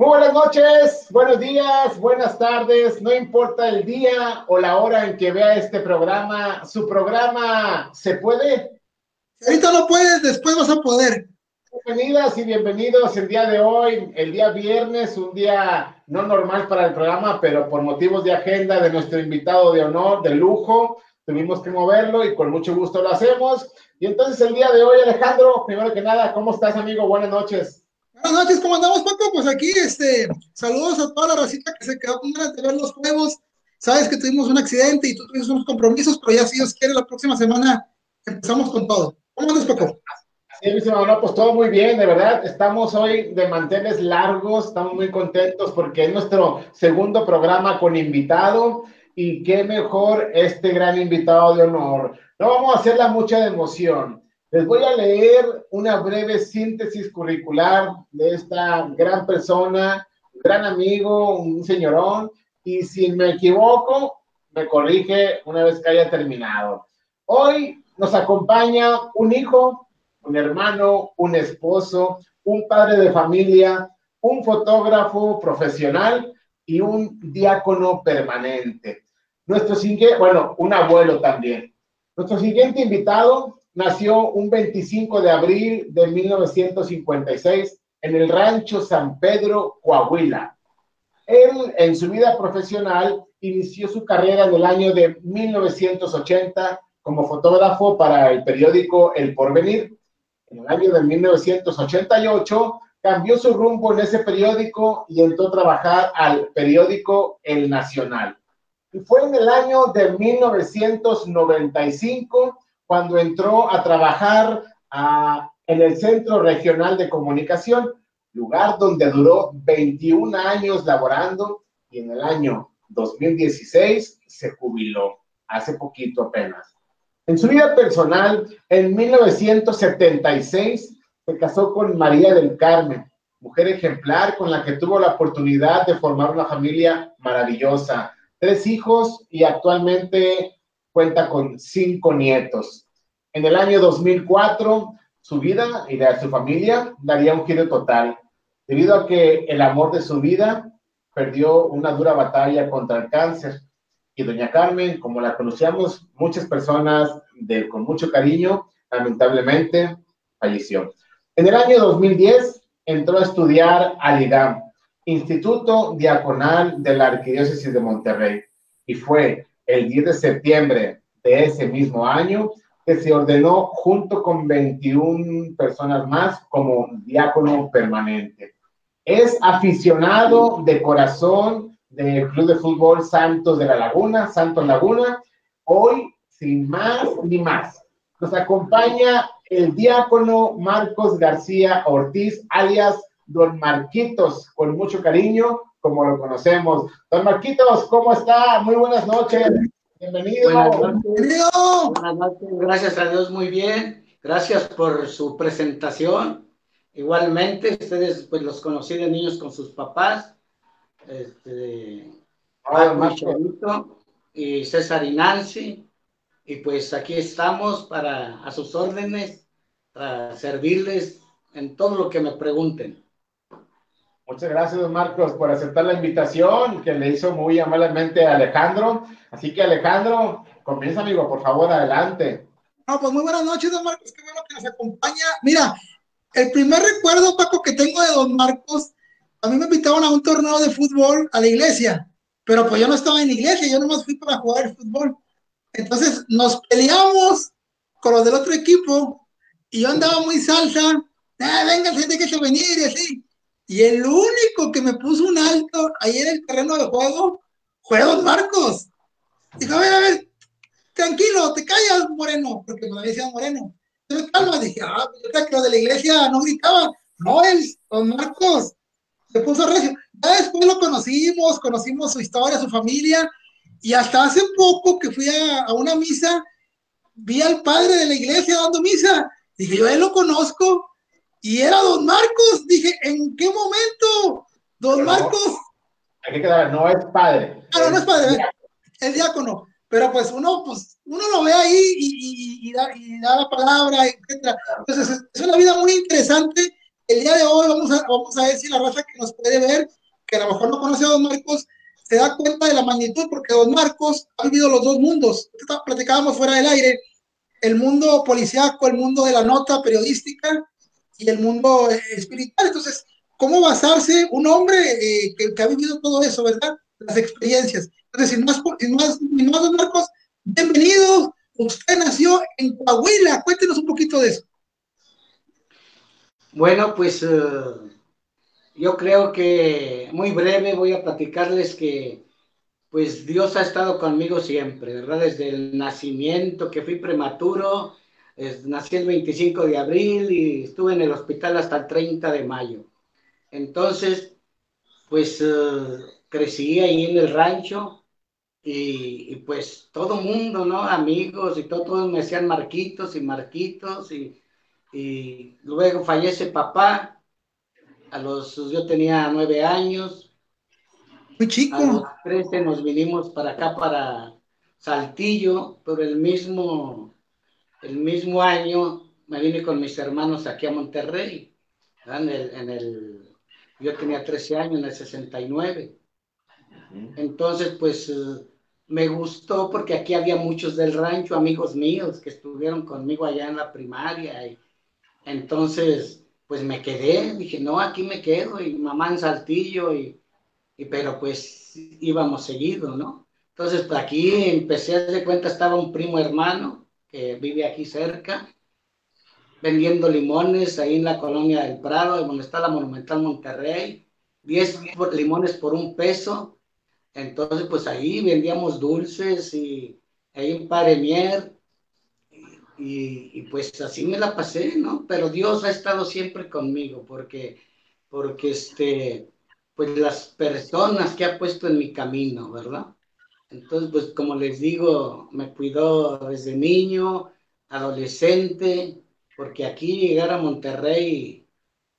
Muy buenas noches, buenos días, buenas tardes, no importa el día o la hora en que vea este programa, su programa ¿se puede? Ahorita no puedes, después vas a poder. Bienvenidas y bienvenidos el día de hoy, el día viernes, un día no normal para el programa, pero por motivos de agenda de nuestro invitado de honor, de lujo, tuvimos que moverlo y con mucho gusto lo hacemos. Y entonces el día de hoy, Alejandro, primero que nada, ¿cómo estás, amigo? Buenas noches. Buenas noches, ¿cómo andamos, Paco? Pues aquí, este, saludos a toda la racita que se quedó con ganas de ver los juegos. Sabes que tuvimos un accidente y tú tuviste unos compromisos, pero ya si Dios quiere, la próxima semana empezamos con todo. ¿Cómo andas, Paco? Sí, mi no, pues todo muy bien, de verdad. Estamos hoy de manteles largos, estamos muy contentos porque es nuestro segundo programa con invitado y qué mejor este gran invitado de honor. No vamos a hacerla mucha de emoción. Les voy a leer una breve síntesis curricular de esta gran persona, gran amigo, un señorón, y si me equivoco, me corrige una vez que haya terminado. Hoy nos acompaña un hijo un hermano, un esposo, un padre de familia, un fotógrafo profesional y un diácono permanente. Nuestro siguiente, bueno, un abuelo también. Nuestro siguiente invitado nació un 25 de abril de 1956 en el rancho San Pedro, Coahuila. Él, en su vida profesional, inició su carrera en el año de 1980 como fotógrafo para el periódico El Porvenir en el año de 1988, cambió su rumbo en ese periódico y entró a trabajar al periódico El Nacional. Y fue en el año de 1995 cuando entró a trabajar en el Centro Regional de Comunicación, lugar donde duró 21 años laborando y en el año 2016 se jubiló, hace poquito apenas. En su vida personal, en 1976 se casó con María del Carmen, mujer ejemplar con la que tuvo la oportunidad de formar una familia maravillosa, tres hijos y actualmente cuenta con cinco nietos. En el año 2004, su vida y la de su familia daría un giro total, debido a que el amor de su vida perdió una dura batalla contra el cáncer y doña Carmen, como la conocíamos, muchas personas de, con mucho cariño, lamentablemente falleció. En el año 2010 entró a estudiar al IDAM, Instituto Diaconal de la Arquidiócesis de Monterrey, y fue el 10 de septiembre de ese mismo año que se ordenó junto con 21 personas más como diácono permanente. Es aficionado de corazón del Club de Fútbol Santos de la Laguna, Santos Laguna. Hoy, sin más ni más, nos acompaña el diácono Marcos García Ortiz, alias Don Marquitos, con mucho cariño, como lo conocemos. Don Marquitos, ¿cómo está? Muy buenas noches. Bienvenido. Buenas noches. Gracias a Dios, muy bien. Gracias por su presentación. Igualmente, ustedes pues los conocí de niños con sus papás este, y César y Nancy. Y pues aquí estamos para a sus órdenes, para servirles en todo lo que me pregunten. Muchas gracias, Marcos, por aceptar la invitación que le hizo muy amablemente a Alejandro. Así que, Alejandro, comienza, amigo, por favor, adelante. No, pues muy buenas noches, don Marcos, qué bueno que nos acompaña. Mira, el primer recuerdo, Paco, que tengo de don Marcos a mí me invitaban a un torneo de fútbol a la iglesia, pero pues yo no estaba en la iglesia, yo nomás fui para jugar el fútbol. Entonces nos peleamos con los del otro equipo y yo andaba muy salsa, ah, venga, gente que venir y así. Y el único que me puso un alto ahí en el terreno de juego fue Don Marcos. Dijo, a ver, a ver, tranquilo, te callas, Moreno, porque me decía Moreno. Entonces, calma, dije, ah, yo creo que los de la iglesia no gritaban. No, él, Don Marcos, se puso recio. Ya después lo conocimos, conocimos su historia, su familia, y hasta hace poco que fui a, una misa, vi al padre de la iglesia dando misa. Dije, yo él lo conozco, y era don Marcos. Dije, ¿en qué momento? Don Marcos. hay que quedar, no es padre. Ah, no, no es padre, el diácono. Pero pues uno, pues, uno lo ve ahí y, y, da, y da, la palabra, etc. Entonces, es una vida muy interesante el día de hoy vamos a, vamos a ver si la raza que nos puede ver, que a lo mejor no conoce a Don Marcos, se da cuenta de la magnitud, porque Don Marcos ha vivido los dos mundos. Platicábamos fuera del aire, el mundo policiaco, el mundo de la nota periodística y el mundo eh, espiritual. Entonces, ¿cómo basarse un hombre eh, que, ha vivido todo eso, verdad? Las experiencias. Entonces, más Don Marcos, bienvenido. Usted nació en Coahuila. Cuéntenos un poquito de eso. Bueno, pues eh, yo creo que muy breve voy a platicarles que pues Dios ha estado conmigo siempre, ¿verdad? Desde el nacimiento, que fui prematuro, nací el 25 de abril y estuve en el hospital hasta el 30 de mayo. Entonces, pues eh, crecí ahí en el rancho y, pues todo mundo, ¿no? Amigos y todo, todos me decían Marquitos y Marquitos y y luego fallece papá, a los, yo tenía nueve años. Muy chico. A los trece nos vinimos para acá, para Saltillo, pero el mismo, el mismo año me vine con mis hermanos aquí a Monterrey, en el, en el, yo tenía 13 años, en el 69. Entonces, pues eh, me gustó porque aquí había muchos del rancho, amigos míos que estuvieron conmigo allá en la primaria y, entonces, pues me quedé, dije, no, aquí me quedo, y mamá en Saltillo, y, pero pues íbamos seguido, ¿no? Entonces, pues aquí empecé a de cuenta, estaba un primo hermano que vive aquí cerca, vendiendo limones ahí en la colonia del Prado, donde está la Monumental Monterrey, 10 limones por un peso. Entonces, pues ahí vendíamos dulces y ahí en Paremier y, pues así me la pasé, ¿no? Pero Dios ha estado siempre conmigo porque, porque este, pues las personas que ha puesto en mi camino, ¿verdad? Entonces, pues como les digo, me cuidó desde niño, adolescente, porque aquí llegar a Monterrey,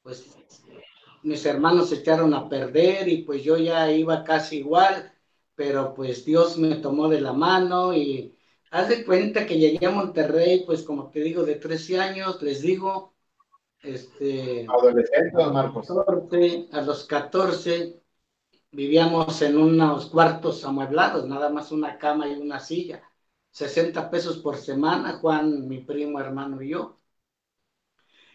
pues mis hermanos se echaron a perder y pues yo ya iba casi igual, pero pues Dios me tomó de la mano y Haz de cuenta que llegué a Monterrey, pues como te digo, de 13 años, les digo, este... Adolescente, Marcos. a los 14 vivíamos en unos cuartos amueblados, nada más una cama y una silla. 60 pesos por semana, Juan, mi primo, hermano y yo.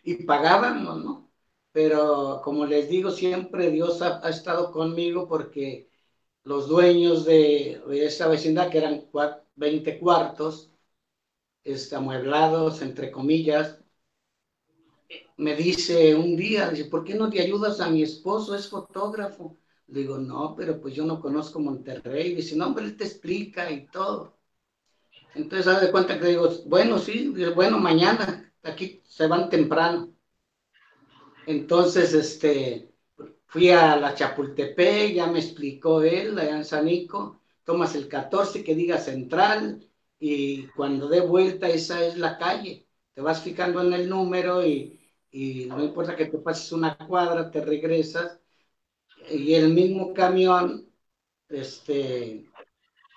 Y pagábamos, ¿no? Pero como les digo, siempre Dios ha, estado conmigo porque los dueños de, de esa vecindad, que eran cuatro, 20 cuartos, este, amueblados, entre comillas. Me dice un día, dice, ¿por qué no te ayudas a mi esposo? Es fotógrafo. Le digo, no, pero pues yo no conozco Monterrey. Dice, no, hombre, él te explica y todo. Entonces, haz de cuenta que digo, bueno, sí, bueno, mañana, aquí se van temprano. Entonces, este, fui a la Chapultepec, ya me explicó él, allá en Sanico, tomas el 14 que diga central y cuando dé vuelta esa es la calle. Te vas fijando en el número y, y no importa que te pases una cuadra, te regresas y el mismo camión este,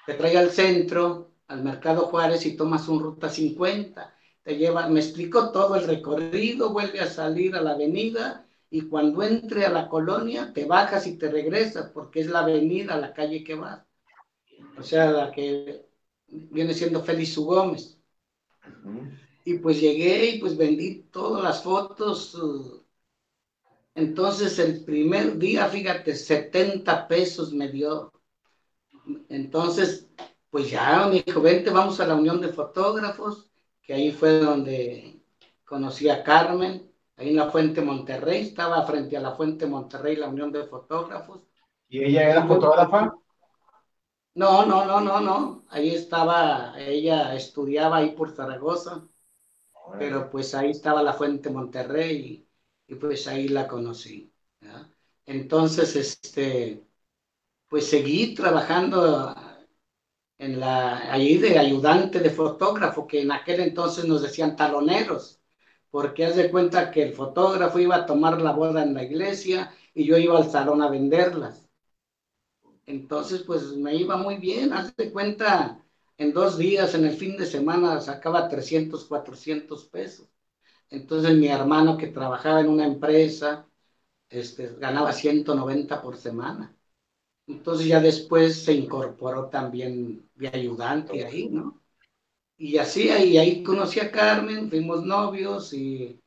te trae al centro, al Mercado Juárez y tomas un ruta 50. Te lleva, me explicó todo el recorrido, vuelve a salir a la avenida y cuando entre a la colonia te bajas y te regresas porque es la avenida, la calle que vas o sea, la que viene siendo Félix Gómez. Y pues llegué y pues vendí todas las fotos. Entonces el primer día, fíjate, 70 pesos me dio. Entonces, pues ya me dijo, vente, vamos a la Unión de Fotógrafos, que ahí fue donde conocí a Carmen, ahí en la Fuente Monterrey, estaba frente a la Fuente Monterrey la Unión de Fotógrafos. ¿Y ella era fotógrafa? No, no, no, no, no. Ahí estaba, ella estudiaba ahí por Zaragoza, pero pues ahí estaba la Fuente Monterrey y, pues ahí la conocí. Entonces, este, pues seguí trabajando en la, ahí de ayudante de fotógrafo, que en aquel entonces nos decían taloneros, porque haz de cuenta que el fotógrafo iba a tomar la boda en la iglesia y yo iba al salón a venderlas. Entonces, pues me iba muy bien, hazte cuenta, en dos días, en el fin de semana, sacaba 300, 400 pesos. Entonces mi hermano que trabajaba en una empresa, este, ganaba 190 por semana. Entonces ya después se incorporó también de ayudante ahí, ¿no? Y así ahí, ahí conocí a Carmen, fuimos novios y,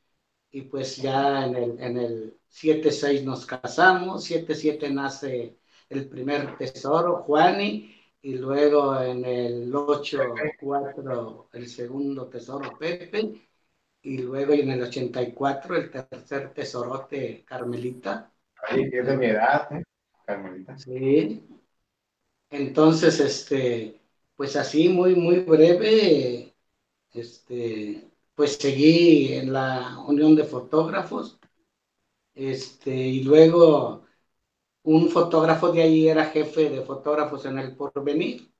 y pues ya en el, en el 7-6 nos casamos, 7-7 nace el primer tesoro, Juani, y luego en el 8-4 el segundo tesoro, Pepe, y luego en el 84 el tercer tesorote, Carmelita. Ay, es de mi edad, ¿eh? Carmelita. Sí. Entonces, este, pues así muy, muy breve, este, pues seguí en la Unión de Fotógrafos, este, y luego un fotógrafo de ahí era jefe de fotógrafos en el Porvenir,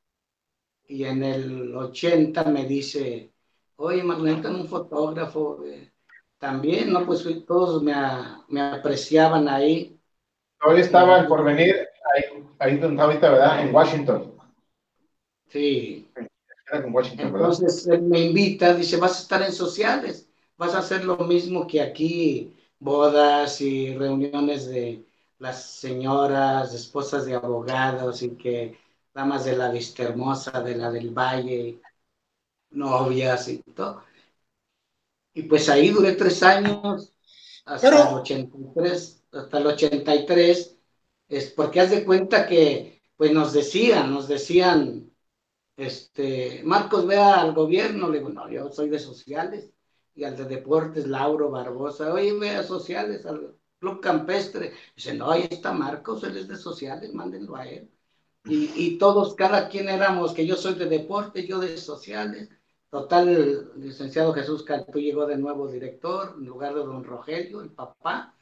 y en el 80 me dice, oye, Magneto, un fotógrafo, eh, también, ¿no? Pues todos me, me apreciaban ahí. Hoy estaba el Porvenir, ahí, ahí donde está ahorita, ¿verdad? En Washington. Sí. Entonces él me invita, dice, vas a estar en sociales, vas a hacer lo mismo que aquí, bodas y reuniones de las señoras, esposas de abogados y que damas de la vista hermosa, de la del valle, novias y todo. Y pues ahí duré tres años, hasta el 83, hasta el 83, es porque haz de cuenta que pues nos decían, nos decían, este, Marcos, vea al gobierno, le digo, no, yo soy de sociales, y al de deportes, Lauro Barbosa, oye, vea sociales, al club campestre, dice, no, ahí está Marcos, él es de sociales, mándenlo a él. Y, y todos, cada quien éramos, que yo soy de deportes, yo de sociales. Total, el licenciado Jesús Cantú llegó de nuevo director, en lugar de don Rogelio, el papá,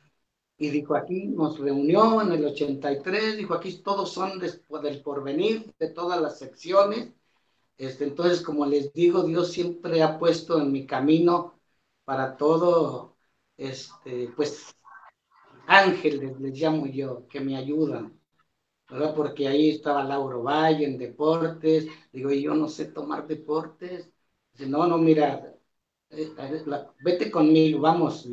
y dijo, aquí nos reunió en el 83, dijo, aquí todos son después del porvenir, de todas las secciones, este, entonces, como les digo, Dios siempre ha puesto en mi camino para todo, este, pues, ángeles les llamo yo, que me ayudan, ¿verdad? Porque ahí estaba Lauro Valle en deportes, digo, yo no sé tomar deportes. No, no, mira, eh, vete conmigo, vamos,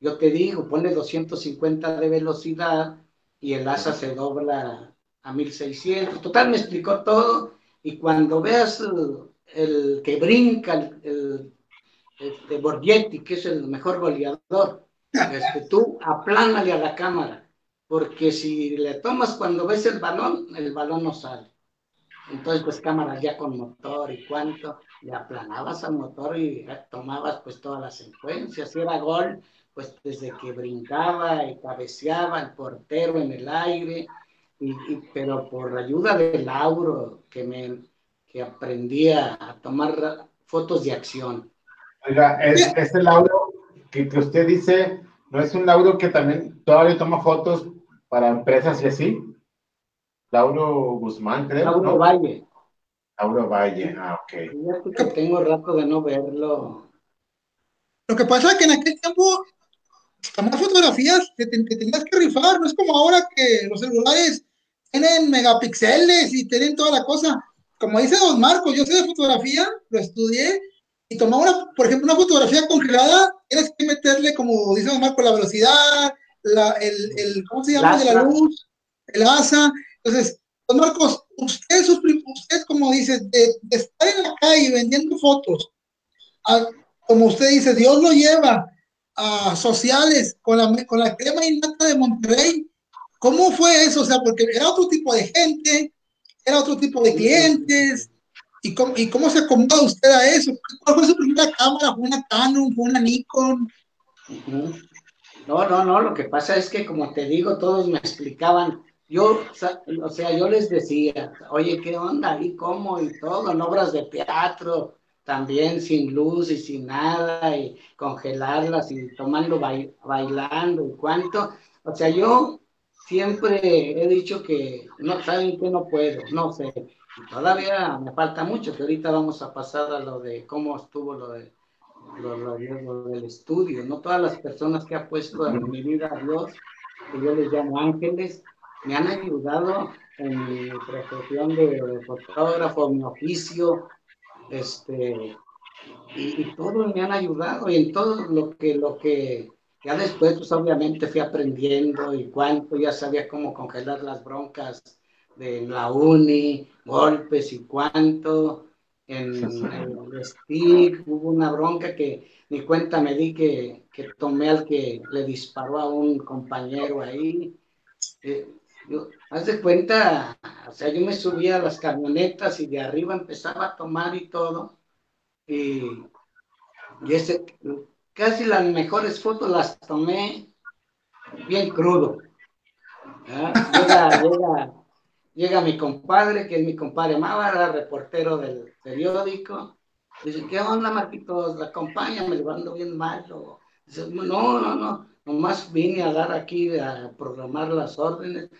yo te digo, pone 250 de velocidad y el asa se dobla a 1600. Total, me explicó todo y cuando veas el, que brinca, el, este, Borghetti, que es el mejor goleador, este, tú aplánale a la cámara, porque si le tomas cuando ves el balón, el balón no sale. Entonces, pues cámara ya con motor y cuánto, le aplanabas al motor y tomabas pues todas las secuencias. Si era gol, pues desde que brincaba y cabeceaba el portero en el aire, y, pero por ayuda de Lauro, que me que aprendí a tomar fotos de acción. Oiga, es, este Lauro que, que, usted dice, ¿no es un Lauro que también todavía toma fotos para empresas y así? Lauro Guzmán, creo. Lauro Valle. Lauro Valle, ah, ok. Que tengo rato de no verlo. Lo que pasa es que en aquel tiempo tomar fotografías te, te, tenías que rifar, no es como ahora que los celulares tienen megapíxeles y tienen toda la cosa. Como dice Don Marcos, yo sé de fotografía, lo estudié, y tomar una, por ejemplo, una fotografía congelada, tienes que meterle, como dice Don Marcos, la velocidad, la, el, el, ¿cómo se llama? De la luz, el asa. Entonces, Don Marcos, usted, usted como dice, de, estar en la calle vendiendo fotos, como usted dice, Dios lo lleva a sociales con la, con la crema innata de Monterrey, ¿Cómo fue eso? O sea, porque era otro tipo de gente, era otro tipo de clientes. ¿Y cómo, y cómo se acomoda usted a eso? ¿Cuál fue su primera cámara? ¿Fue una Canon? ¿Fue una Nikon? No, no, no. Lo que pasa es que, como te digo, todos me explicaban. Yo, o sea, yo les decía, oye, ¿qué onda? ¿Y cómo? Y todo, en obras de teatro, también sin luz y sin nada, y congelarlas y tomando, bailando y cuánto. O sea, yo siempre he dicho que no saben que no puedo, no sé. Todavía me falta mucho, que ahorita vamos a pasar a lo de cómo estuvo lo, de, lo, del estudio. No todas las personas que ha puesto en mi vida Dios, que yo les llamo ángeles, me han ayudado en mi profesión de fotógrafo, mi oficio, este, y, todos me han ayudado y en todo lo que, lo que ya después, pues obviamente fui aprendiendo y cuánto, ya sabía cómo congelar las broncas de la uni, golpes y cuánto. En, el stick hubo una bronca que ni cuenta me di que, que, tomé al que le disparó a un compañero ahí. Eh, yo, haz de cuenta, o sea, yo me subía a las camionetas y de arriba empezaba a tomar y todo. Y, y ese, casi las mejores fotos las tomé bien crudo. Llega, llega, llega, mi compadre, que es mi compadre Mávara, reportero del periódico. Dice, ¿qué onda, Marquitos? ¿La acompaña? Me ando bien malo. Dice, no, no, no, nomás vine a dar aquí a programar las órdenes.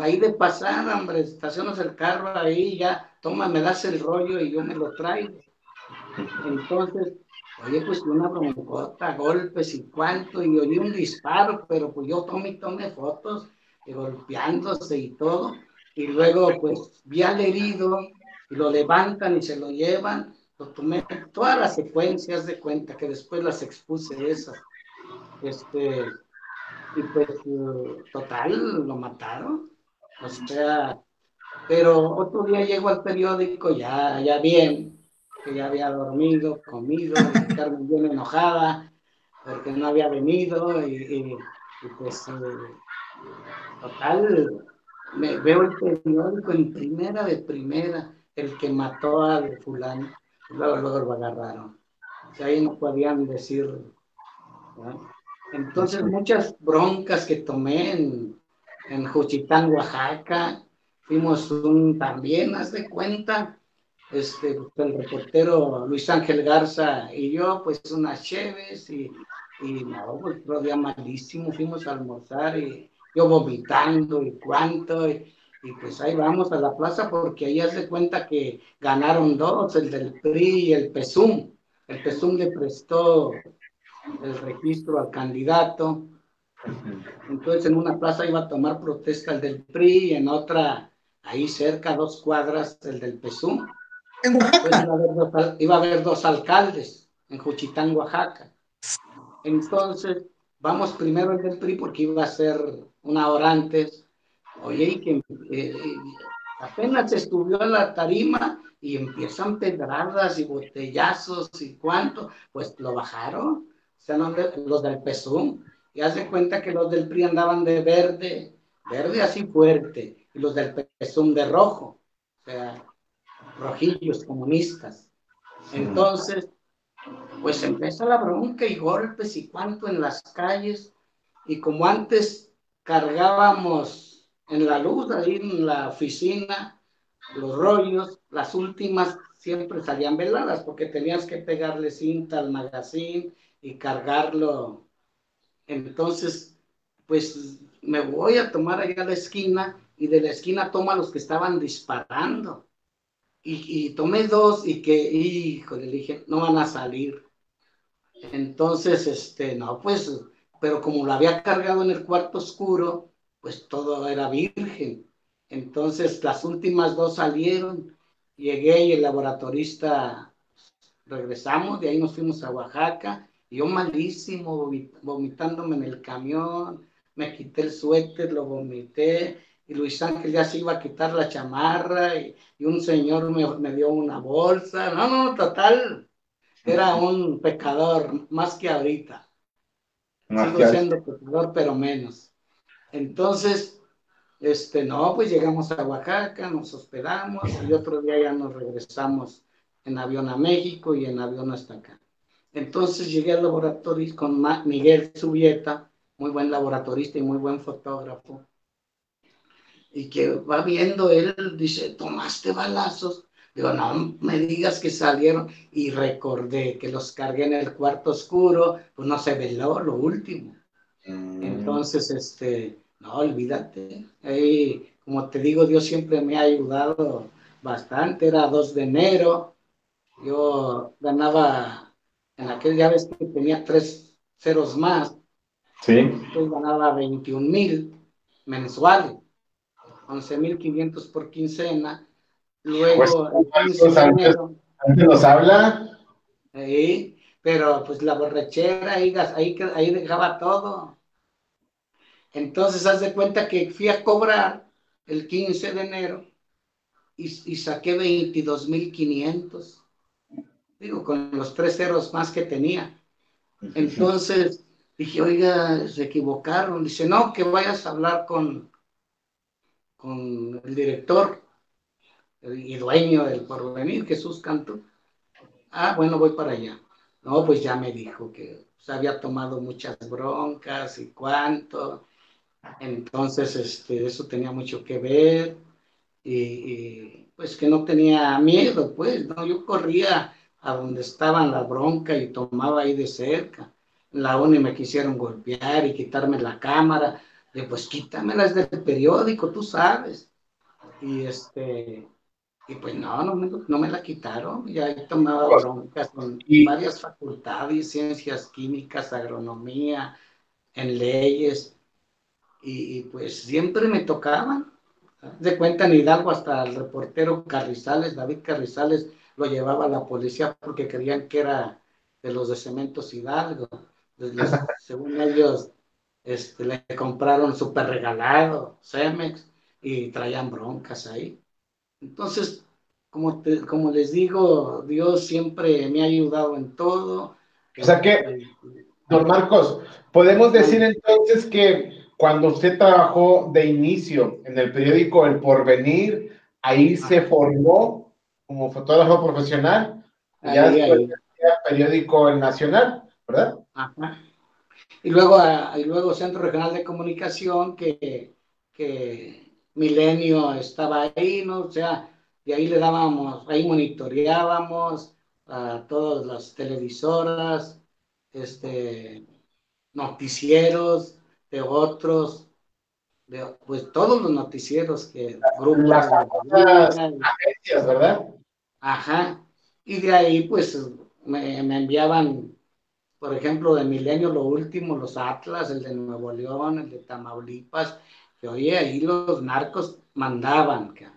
Ahí de pasar, hombre, estacionas el carro ahí, ya, toma, me das el rollo y yo me lo traigo. Entonces, Oye, pues una broncota, golpes y cuánto, y oí un disparo, pero pues yo tomé, tomé fotos, y golpeándose y todo, y luego pues vi al herido, y lo levantan y se lo llevan, lo tomé, todas las secuencias de cuenta, que después las expuse esas, este, y pues total, lo mataron, o sea, pero otro día llego al periódico ya, ya bien, que ya había dormido, comido, Carmen bien enojada porque no había venido y, pues eh, total, me, veo el periódico en primera de primera, el que mató al fulano, luego, luego lo agarraron. O sea, ahí no podían decir. Entonces, muchas broncas que tomé en, en Juchitán, Oaxaca, fuimos un, también, haz de cuenta, este, el reportero Luis Ángel Garza y yo, pues unas cheves y, y no, pues otro día malísimo, fuimos a almorzar y yo vomitando y cuánto, y, pues ahí vamos a la plaza porque ahí hace cuenta que ganaron dos, el del PRI y el PESUM. El PESUM le prestó el registro al candidato. Entonces en una plaza iba a tomar protesta el del PRI y en otra, ahí cerca, dos cuadras, el del PESUM. En Oaxaca. Iba, a haber dos, alcaldes en Juchitán, Oaxaca. Entonces, vamos primero el del PRI porque iba a ser una hora antes. Oye, y que eh, apenas estuvo en la tarima y empiezan pedradas y botellazos y cuánto, pues lo bajaron. O sea, los del PSUM. Y hace cuenta que los del PRI andaban de verde, verde así fuerte, y los del PSUM de rojo. O sea, rojillos comunistas. Entonces, pues empieza la bronca y golpes y cuanto en las calles. Y como antes cargábamos en la luz, ahí en la oficina, los rollos, las últimas siempre salían veladas porque tenías que pegarle cinta al magazine y cargarlo. Entonces, pues me voy a tomar allá a la esquina y de la esquina toma los que estaban disparando y, tomé dos y que, hijo, le dije, no van a salir. Entonces, este, no, pues, pero como lo había cargado en el cuarto oscuro, pues todo era virgen. Entonces, las últimas dos salieron, llegué y el laboratorista, regresamos, de ahí nos fuimos a Oaxaca, y yo malísimo, vomitándome en el camión, me quité el suéter, lo vomité, y Luis Ángel ya se iba a quitar la chamarra y, un señor me, dio una bolsa. No, no, total, era un pecador más que ahorita. Sigo siendo pecador, pero menos. Entonces, este, no, pues llegamos a Oaxaca, nos hospedamos y otro día ya nos regresamos en avión a México y en avión hasta acá. Entonces llegué al laboratorio con Miguel Subieta, muy buen laboratorista y muy buen fotógrafo y que va viendo él, dice, tomaste balazos. Digo, no me digas que salieron y recordé que los cargué en el cuarto oscuro, pues no se veló lo último. Mm. Entonces, este, no, olvídate. Ahí, como te digo, Dios siempre me ha ayudado bastante. Era 2 de enero, yo ganaba, en aquel ya ves que tenía tres ceros más. Sí. Entonces ganaba 21 mil mensuales. 11.500 por quincena. Luego, pues, antes, nos habla ahí, pero pues la borrachera ahí, ahí, ahí dejaba todo. Entonces, haz de cuenta que fui a cobrar el 15 de enero y, y saqué 22.500. Digo, con los tres ceros más que tenía. Entonces dije, oiga, se equivocaron. Dice, no, que vayas a hablar con, con el director y dueño del porvenir, Jesús Canto. Ah, bueno, voy para allá. No, pues ya me dijo que se había tomado muchas broncas y cuánto. Entonces, este, eso tenía mucho que ver. Y, pues que no tenía miedo, pues, ¿no? Yo corría a donde estaban la bronca y tomaba ahí de cerca. La ONU me quisieron golpear y quitarme la cámara. Le pues quítamelas del periódico, tú sabes. Y este, y pues no, no me, no me la quitaron. Ya he tomado broncas en varias facultades, ciencias químicas, agronomía, en leyes. Y, pues siempre me tocaban. De cuenta en Hidalgo hasta el reportero Carrizales, David Carrizales, lo llevaba la policía porque creían que era de los de Cementos Hidalgo. según ellos, este, le compraron súper regalado Cemex y traían broncas ahí. Entonces, como, como les digo, Dios siempre me ha ayudado en todo. O sea que, don Marcos, podemos decir entonces que cuando usted trabajó de inicio en el periódico El Porvenir, ahí se formó como fotógrafo profesional, ya después periódico El Nacional, ¿verdad? Ajá. Y luego, y luego Centro Regional de Comunicación, que, que Milenio estaba ahí, ¿no? O sea, y ahí le dábamos, ahí monitoreábamos a todas las televisoras, este, noticieros de otros, de, pues todos los noticieros que grupos las, agencias, ¿verdad? Ajá. Y de ahí pues me, me, enviaban, por ejemplo, de Milenio lo último, los Atlas, el de Nuevo León, el de Tamaulipas, que oye, ahí los narcos mandaban, que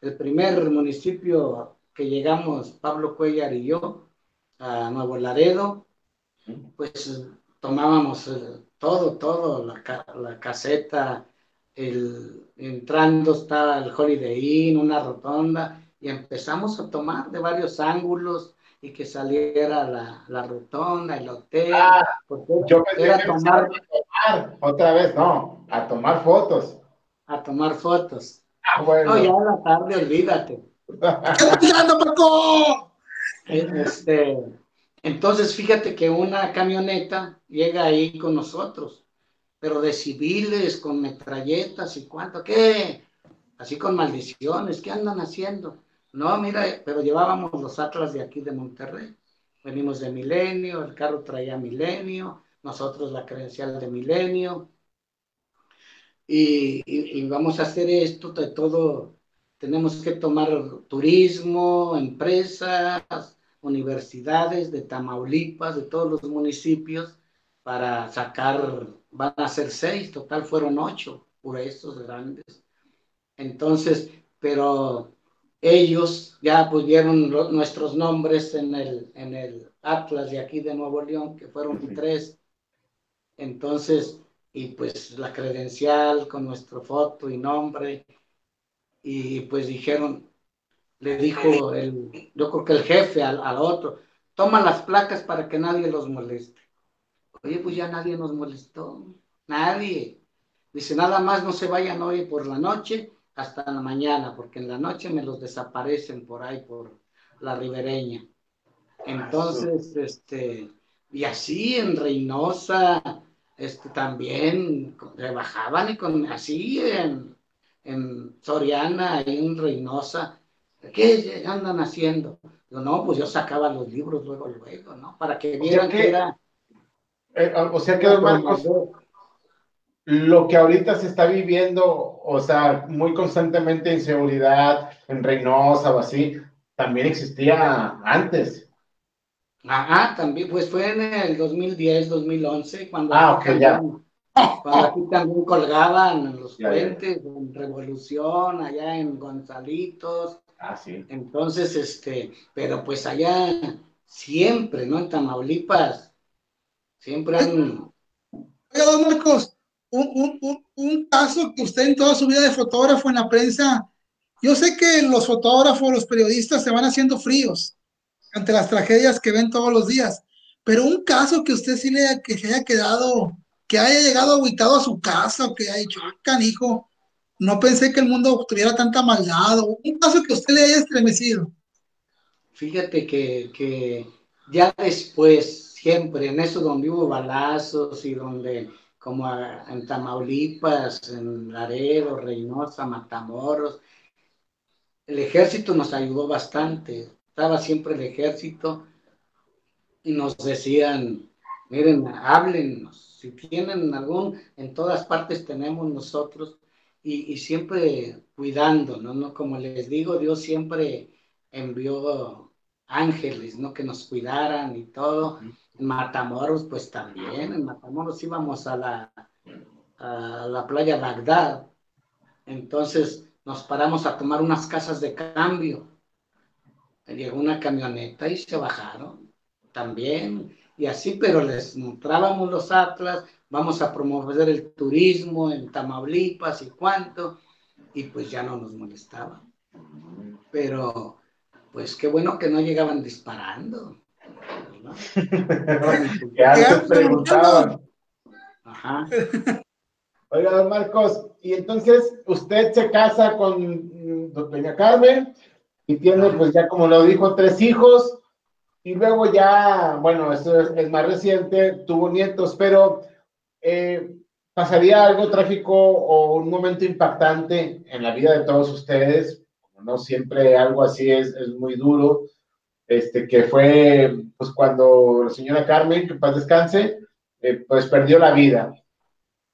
el primer municipio que llegamos, Pablo Cuellar y yo, a Nuevo Laredo, pues tomábamos eh, todo, todo, la, caseta, el, entrando estaba el Holiday Inn, una rotonda, y empezamos a tomar de varios ángulos y que saliera la, la rotonda, el hotel. Ah, yo pensé que tomar, a tomar, otra vez, no, a tomar fotos. A tomar fotos. Ah, no, ya a la tarde, olvídate. Este, entonces, fíjate que una camioneta llega ahí con nosotros, pero de civiles, con metralletas y cuánto, ¿qué? Así con maldiciones, ¿qué andan haciendo? No, mira, pero llevábamos los atlas de aquí de Monterrey. Venimos de Milenio, el carro traía Milenio, nosotros la credencial de Milenio, y, vamos a hacer esto de todo. Tenemos que tomar turismo, empresas, universidades de Tamaulipas, de todos los municipios, para sacar, van a ser seis, total fueron ocho, por estos grandes. Entonces, pero ellos ya pusieron nuestros nombres en el, en el Atlas de aquí de Nuevo León, que fueron tres. Entonces, y pues la credencial con nuestra foto y nombre. Y pues dijeron, le dijo el, yo creo que el jefe al, al otro, toma las placas para que nadie los moleste. Oye, pues ya nadie nos molestó, nadie. Dice, nada más no se vayan hoy por la noche hasta la mañana, porque en la noche me los desaparecen por ahí, por la ribereña. Entonces, este, y así en Reynosa, este, también rebajaban y con, así en, en Soriana, en Reynosa, ¿qué andan haciendo? Yo, no, pues yo sacaba los libros luego, luego, ¿no? Para que vieran que, era... Eh, o sea que, Marcos, lo que ahorita se está viviendo, o sea, muy constantemente inseguridad en Reynosa o así, también existía antes. Ah, también, pues fue en el 2010, 2011, cuando, ah, ya. cuando aquí también colgaban los puentes, en Revolución, allá en Gonzalitos. Ah, sí. Entonces, este, pero pues allá siempre, ¿no? En Tamaulipas, siempre han... Oiga, don Marcos, un, un, un, caso que usted en toda su vida de fotógrafo en la prensa, yo sé que los fotógrafos, los periodistas se van haciendo fríos ante las tragedias que ven todos los días, pero un caso que usted sí le que se haya quedado, que haya llegado aguitado a su casa o que haya dicho, ah, canijo, no pensé que el mundo tuviera tanta maldad, o un caso que usted le haya estremecido. Fíjate que, que ya después, siempre en eso donde hubo balazos y donde como en Tamaulipas, en Laredo, Reynosa, Matamoros. El ejército nos ayudó bastante. Estaba siempre el ejército y nos decían, miren, háblennos. Si tienen algún, en todas partes tenemos nosotros y, siempre cuidando, ¿no? Como les digo, Dios siempre envió ángeles, ¿no? Que nos cuidaran y todo. Matamoros, pues también, en Matamoros íbamos a la, a la playa Bagdad. Entonces nos paramos a tomar unas casas de cambio. Llegó una camioneta y se bajaron también. Y así, pero les mostrábamos los atlas, vamos a promover el turismo en Tamaulipas y cuánto, y pues ya no nos molestaban. Pero, pues qué bueno que no llegaban disparando. que antes preguntaban. Ajá. Oiga, don Marcos, y entonces usted se casa con mm, doña Carmen y tiene, pues ya como lo dijo, tres hijos, y luego ya, bueno, eso es, más reciente, tuvo nietos, pero eh, ¿pasaría algo trágico o un momento impactante en la vida de todos ustedes? No siempre algo así es, es muy duro este, que fue pues cuando la señora Carmen, que paz descanse, eh, pues perdió la vida.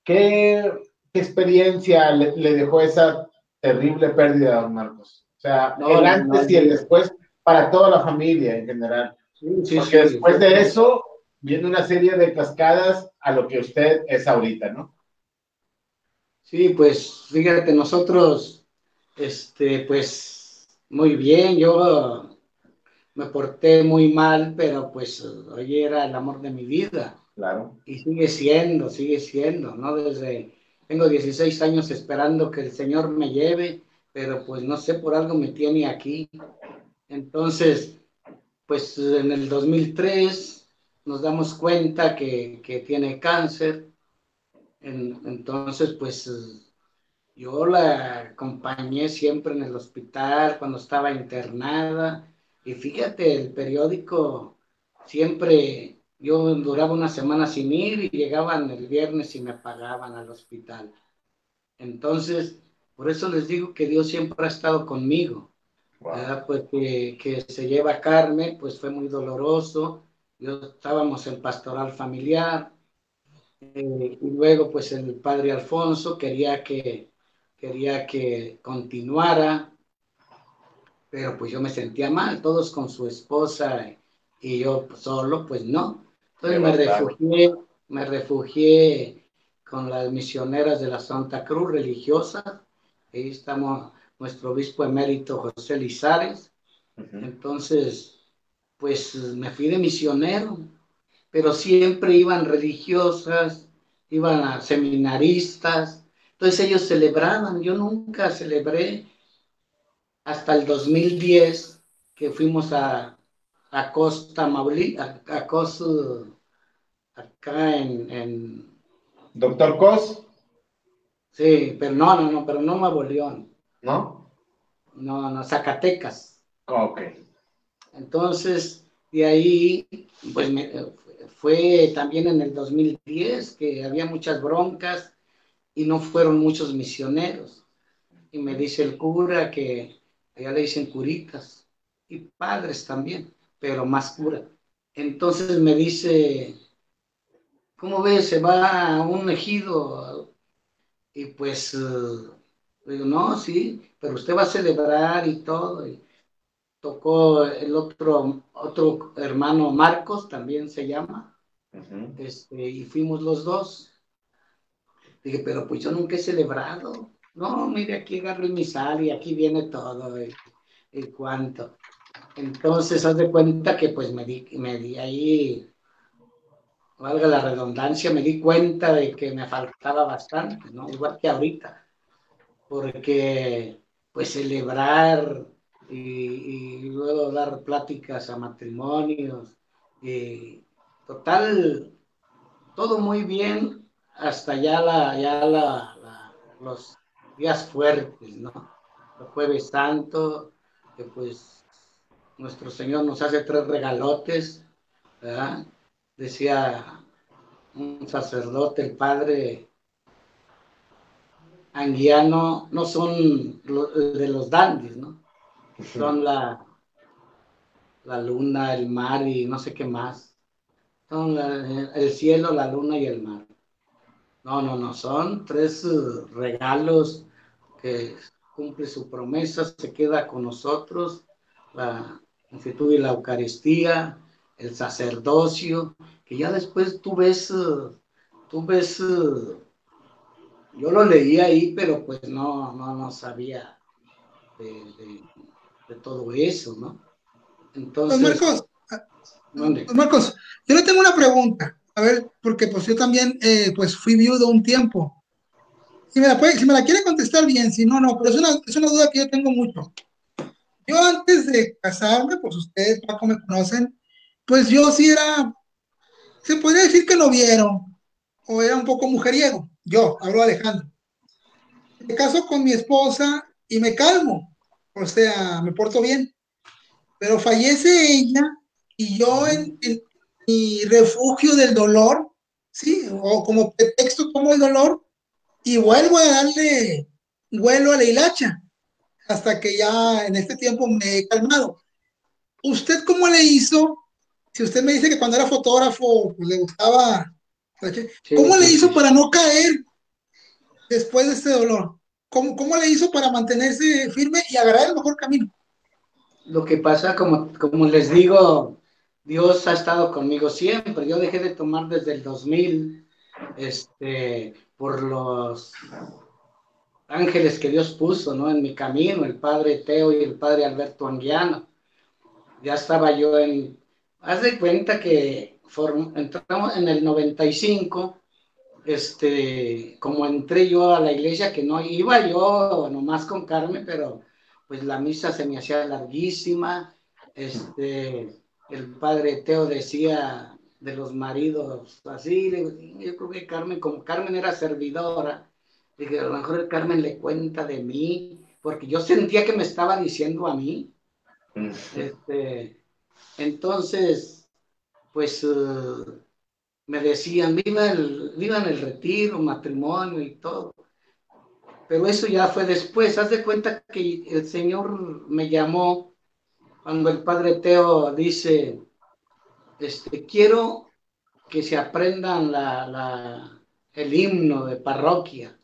¿Qué, experiencia le, dejó esa terrible pérdida, don Marcos? O sea, el antes y el después para toda la familia en general. Porque después de eso viene una serie de cascadas a lo que usted es ahorita, ¿no? Sí, pues fíjate, nosotros, este, pues muy bien, yo me porté muy mal, pero pues hoy era el amor de mi vida. Claro. Y sigue siendo, sigue siendo, ¿no? Desde, tengo 16 años esperando que el Señor me lleve, pero pues no sé, por algo me tiene aquí. Entonces, pues en el 2003 nos damos cuenta que, que tiene cáncer. entonces, pues yo la acompañé siempre en el hospital cuando estaba internada y fíjate, el periódico siempre, yo duraba una semana sin ir y llegaban el viernes y me pagaban al hospital. Entonces, por eso les digo que Dios siempre ha estado conmigo. Pues que, se lleva Carmen, pues fue muy doloroso. Yo estábamos en pastoral familiar. Eh, y luego, pues el padre Alfonso quería que, quería que continuara pero pues yo me sentía mal, todos con su esposa y yo solo, pues no. Entonces me refugié, me refugié con las misioneras de la Santa Cruz religiosa, ahí estamos nuestro obispo emérito José Lizares, entonces pues me fui de misionero, pero siempre iban religiosas, iban a seminaristas, entonces ellos celebraban, yo nunca celebré, hasta el 2010 que fuimos a, a Costa Mauli, a, Costa, acá en, Doctor Cos. Sí, pero no, no, no, pero no Nuevo León. ¿No? No, no, Zacatecas. Ok. Entonces, de ahí, pues fue también en el 2010 que había muchas broncas y no fueron muchos misioneros. Y me dice el cura que allá le dicen curitas y padres también, pero más cura. Entonces me dice, ¿cómo ves? Se va a un ejido y pues eh, digo, no, sí, pero usted va a celebrar y todo. Y tocó el otro, otro hermano Marcos, también se llama, este, y fuimos los dos. Dije, pero pues yo nunca he celebrado. No, mire, aquí agarro mi sal y aquí viene todo el, cuanto. Entonces, haz de cuenta que pues me di, me di ahí, valga la redundancia, me di cuenta de que me faltaba bastante, ¿no? Igual que ahorita, porque pues celebrar y, luego dar pláticas a matrimonios, y total, todo muy bien hasta ya la, ya la, los días fuertes, ¿no? El jueves santo, que pues nuestro Señor nos hace tres regalotes, ¿verdad? Decía un sacerdote, el padre anguiano, no son de los dandis, ¿no? Son la, la luna, el mar y no sé qué más. Son el cielo, la luna y el mar. No, no, no, son tres uh, regalos que cumple su promesa, se queda con nosotros, la instituto y la Eucaristía, el sacerdocio, que ya después tú ves, uh, tú ves, uh, yo lo leí ahí, pero pues no, no, no sabía de, todo eso, ¿no? Entonces... Marcos, Marcos, yo le tengo una pregunta a ver, porque pues yo también eh, pues fui viudo un tiempo. Si me, la puede, si me la quiere contestar bien, si no, no, pero es una, es una duda que yo tengo mucho. Yo antes de casarme, pues ustedes, Paco, me conocen, pues yo sí era, se podría decir que no vieron, o era un poco mujeriego. Yo, hablo Alejandro. Me caso con mi esposa y me calmo, o sea, me porto bien. Pero fallece ella y yo en, mi refugio del dolor, ¿sí? O como pretexto como el dolor, y vuelvo a darle vuelo a la hilacha, hasta que ya en este tiempo me he calmado. ¿Usted cómo le hizo? Si usted me dice que cuando era fotógrafo pues, le gustaba, ¿cómo le hizo para no caer después de este dolor? ¿Cómo, ¿Cómo le hizo para mantenerse firme y agarrar el mejor camino? Lo que pasa, como, como les digo, Dios ha estado conmigo siempre. Yo dejé de tomar desde el 2000, este, por los ángeles que Dios puso, ¿no? En mi camino, el padre Teo y el padre Alberto Anguiano. Ya estaba yo en, haz de cuenta que entramos en el 95, este, como entré yo a la iglesia, que no iba yo nomás con Carmen, pero pues la misa se me hacía larguísima, este, el padre Teo decía de los maridos así, yo creo que Carmen, como Carmen era servidora, dije, a lo mejor Carmen le cuenta de mí, porque yo sentía que me estaba diciendo a mí. Este, entonces, pues uh, me decían, viva el, vivan el retiro, matrimonio y todo. Pero eso ya fue después. Haz de cuenta que el Señor me llamó cuando el padre Teo dice, este, quiero que se aprendan la, el himno de parroquia.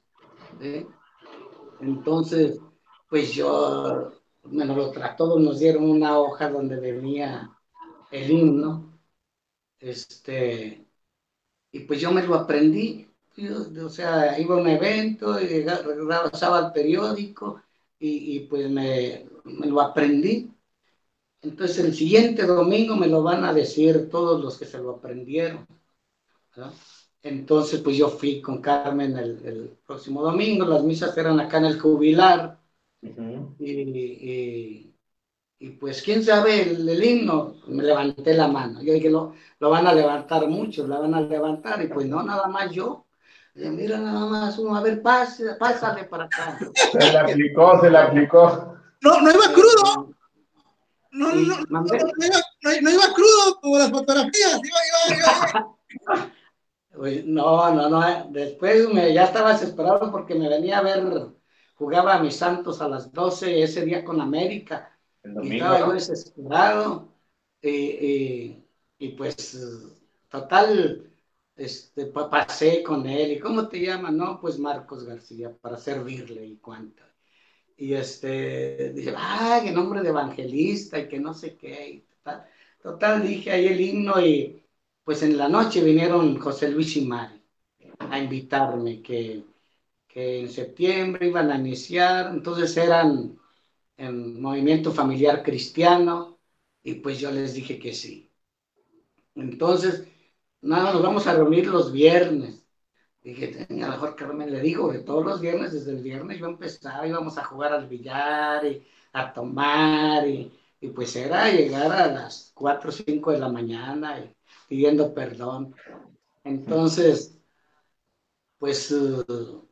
Entonces, pues yo, bueno, lo, todos nos dieron una hoja donde venía el himno, este, y pues yo me lo aprendí. o sea, iba a un evento, y regresaba al periódico y, y pues me, me, lo aprendí. Entonces el siguiente domingo me lo van a decir todos los que se lo aprendieron. Entonces pues yo fui con Carmen el, próximo domingo, las misas eran acá en el jubilar. y, pues quién sabe el, himno, me levanté la mano. Yo dije, lo, lo van a levantar muchos, la van a levantar. Y pues no, nada más yo. mira, nada más uno, a ver, pásale, pásale para acá. Se le aplicó, se le aplicó. No, no iba crudo. No, no, no, no, iba, crudo como las fotografías, iba, iba, No, no, no. Después me, ya estaba desesperado porque me venía a ver, jugaba a mis Santos a las 12 ese día con América. y estaba yo desesperado. Y, y, pues, total, este, pasé con él. ¿Y cómo te llamas? No, pues Marcos García, para servirle y cuánto y este, dije, ay, qué nombre de evangelista y que no sé qué. total, dije ahí el himno y pues en la noche vinieron José Luis y Mari a invitarme, que, que en septiembre iban a iniciar, entonces eran en movimiento familiar cristiano, Y pues yo les dije que sí. Entonces, nada, nos vamos a reunir los viernes. Dije, a lo mejor Carmen le digo que todos los viernes, desde el viernes yo empezaba, íbamos a jugar al billar y a tomar y, y pues era llegar a las 4 o 5 de la mañana y pidiendo perdón. Entonces, pues uh,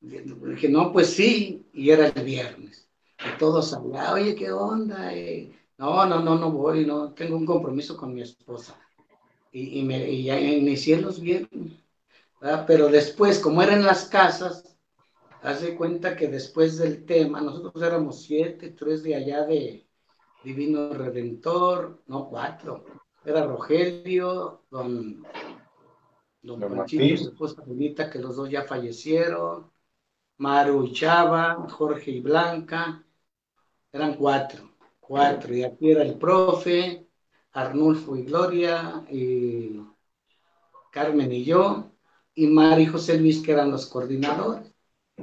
dije, no, pues sí, y era el viernes. Y todos hablaban, oye, ¿qué onda? no, no, no, no voy, no, tengo un compromiso con mi esposa. Y, y, me, y ya inicié los viernes. Pero después, como eran las casas, hace cuenta que después del tema, nosotros éramos siete, tres de allá de Divino Redentor, no, cuatro. Era Rogelio, don, don, Panchito, su esposa Benita, que los dos ya fallecieron, Maru y Chava, Jorge y Blanca, eran cuatro, cuatro, y aquí era el profe, Arnulfo y Gloria, y Carmen y yo, y Mari y José Luis, que eran los coordinadores.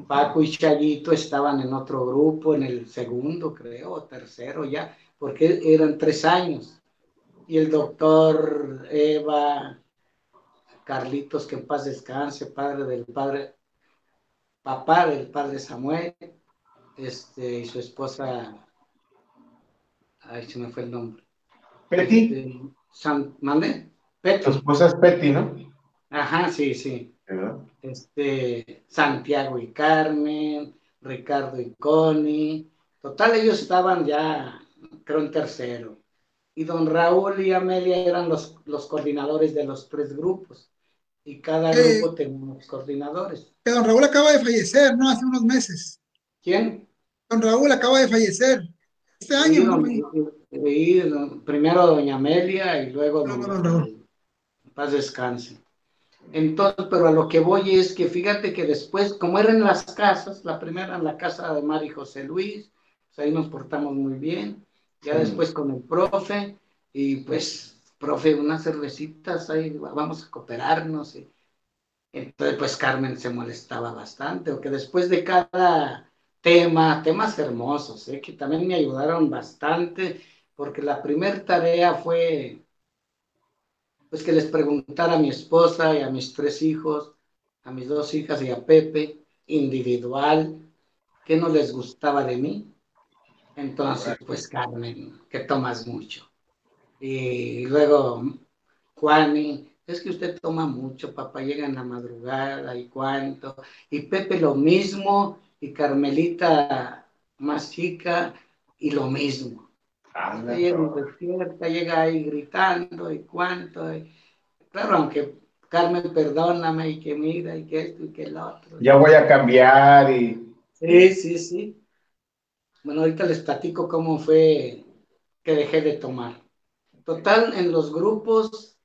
Paco y Chayito estaban en otro grupo, en el segundo, creo, o tercero ya, porque eran tres años. Y el doctor Eva, Carlitos, que en paz descanse, padre del padre, papá del padre Samuel, este, y su esposa, ay, se me fue el nombre. Petty. Este, San, ¿Mande? Su esposa es Petty, ¿no? Ajá, sí, sí. Este, Santiago y Carmen, Ricardo y Connie. Total, ellos estaban ya, creo, en tercero. Y don Raúl y Amelia eran los, los coordinadores de los tres grupos. Y cada eh, grupo tenía unos coordinadores. Que don Raúl acaba de fallecer, ¿no? Hace unos meses. ¿Quién? Don Raúl acaba de fallecer. Este año. primero doña Amelia y luego don, Raúl. Paz descanse. Entonces, pero a lo que voy es que fíjate que después, como eran las casas, la primera en la casa de Mari José Luis, pues ahí nos portamos muy bien, ya después con el profe, y pues, profe, unas cervecitas, ahí vamos a cooperarnos. Y, entonces, pues Carmen se molestaba bastante, porque después de cada tema, temas hermosos, ¿eh? que también me ayudaron bastante, porque la primera tarea fue pues que les preguntara a mi esposa y a mis tres hijos, a mis dos hijas y a Pepe, individual, qué no les gustaba de mí. Entonces, pues Carmen, que tomas mucho. Y luego, Juani, es que usted toma mucho, papá llega en la madrugada y cuánto. Y Pepe lo mismo, y Carmelita más chica, y lo mismo llega ahí gritando y cuánto. claro, aunque Carmen, perdóname y que mira y que esto y que el otro. Ya voy a cambiar y... Sí, sí, sí. Bueno, ahorita les platico cómo fue que dejé de tomar. Total, en los grupos,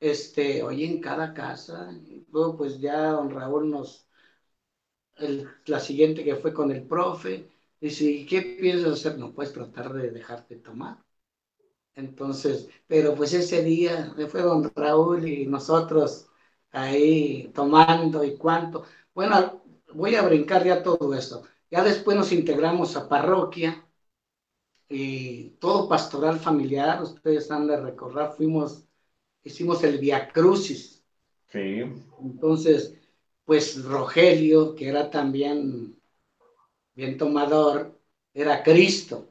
este, oye, en cada casa, luego pues ya don Raúl nos, el, la siguiente que fue con el profe, Dice, ¿y qué piensas hacer? No puedes tratar de dejarte tomar. Entonces, pero pues ese día fue don Raúl y nosotros ahí tomando y cuánto. Bueno, voy a brincar ya todo esto. Ya después nos integramos a parroquia y todo pastoral familiar, ustedes han de recordar, fuimos, hicimos el Via Crucis. Sí. Entonces, pues Rogelio, que era también bien tomador, era Cristo.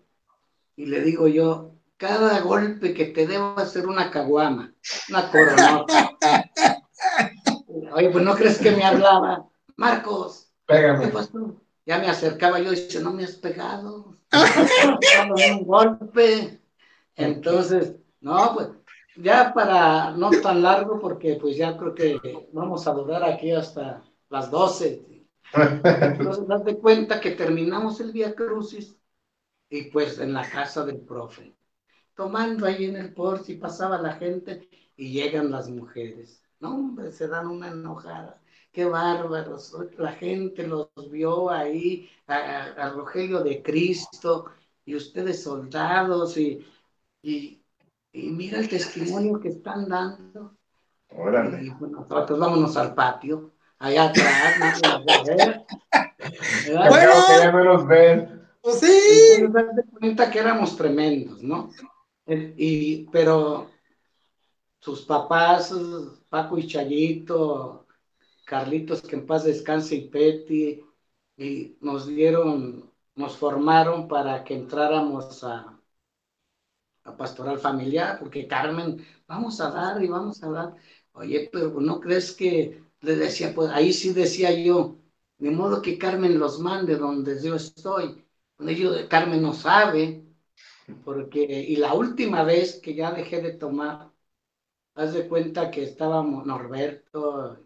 Y le digo yo, cada golpe que te debo hacer una caguama, una coronota. Oye, pues no crees que me hablaba, Marcos. Pégame. Ya me acercaba yo y dice, no me has pegado. un golpe. Entonces, no, pues ya para no tan largo, porque pues ya creo que vamos a durar aquí hasta las 12. Entonces, date cuenta que terminamos el Via Crucis y pues en la casa del profe, tomando ahí en el porche y pasaba la gente y llegan las mujeres. No, hombre, se dan una enojada. Qué bárbaros. La gente los vio ahí, a, Rogelio de Cristo y ustedes soldados y, y, mira el testimonio que están dando. Órale. Y bueno, nosotros vámonos al patio allá atrás, no bueno, que ya no nos ven. Pues sí. cuenta que éramos tremendos, ¿no? Y, pero sus papás, Paco y Chayito, Carlitos, que en paz descanse, y Peti, y nos dieron, nos formaron para que entráramos a, a pastoral familiar, porque Carmen, vamos a dar y vamos a dar. Oye, pero ¿no crees que le decía, pues ahí sí decía yo, de modo que Carmen los mande donde yo estoy. Yo, Carmen no sabe, porque, y la última vez que ya dejé de tomar, haz de cuenta que estábamos Norberto,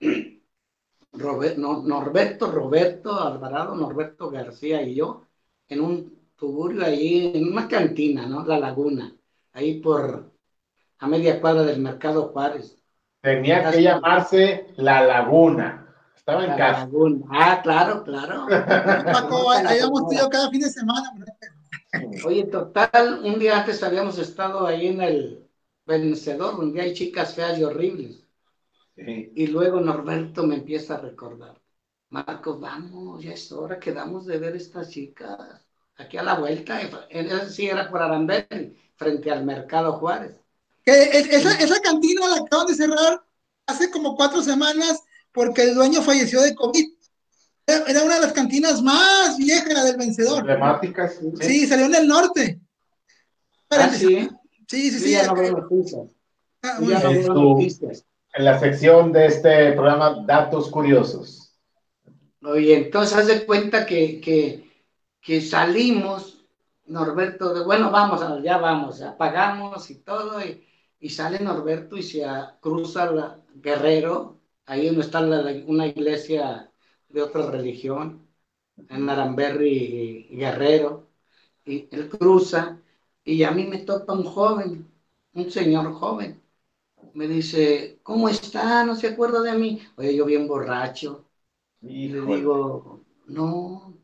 Norberto, Roberto Alvarado, Norberto García y yo, en un tuburio ahí, en una cantina, ¿no? La Laguna, ahí por a media cuadra del Mercado Juárez. Tenía que llamarse La Laguna. Estaba en casa. Ah, claro, claro. Paco, ahí vamos tú cada fin de semana. Oye, total, un día antes habíamos estado ahí en el vencedor, donde hay chicas feas y horribles. Y luego Norberto me empieza a recordar. Marco, vamos, ya es hora, quedamos de ver estas chicas. Aquí a la vuelta, sí era por Arambel, frente al Mercado Juárez. Esa, esa cantina la acaban de cerrar hace como cuatro semanas porque el dueño falleció de COVID. Era una de las cantinas más viejas del vencedor. Emblemáticas. Sí, salió en el norte. Ah, sí. Sí, sí, sí. Ah, en la sección de este programa, Datos Curiosos. Oye, entonces haz de cuenta que, que, que salimos, Norberto, de, bueno, vamos, ya vamos, apagamos y todo, y, y sale Norberto y se cruza la Guerrero ahí donde está una iglesia de otra religión, en Aramberri y Guerrero, y él cruza, y a mí me topa un joven, un señor joven. Me dice, ¿cómo está? ¿No se acuerda de mí? Oye, yo bien borracho. Y le digo, no,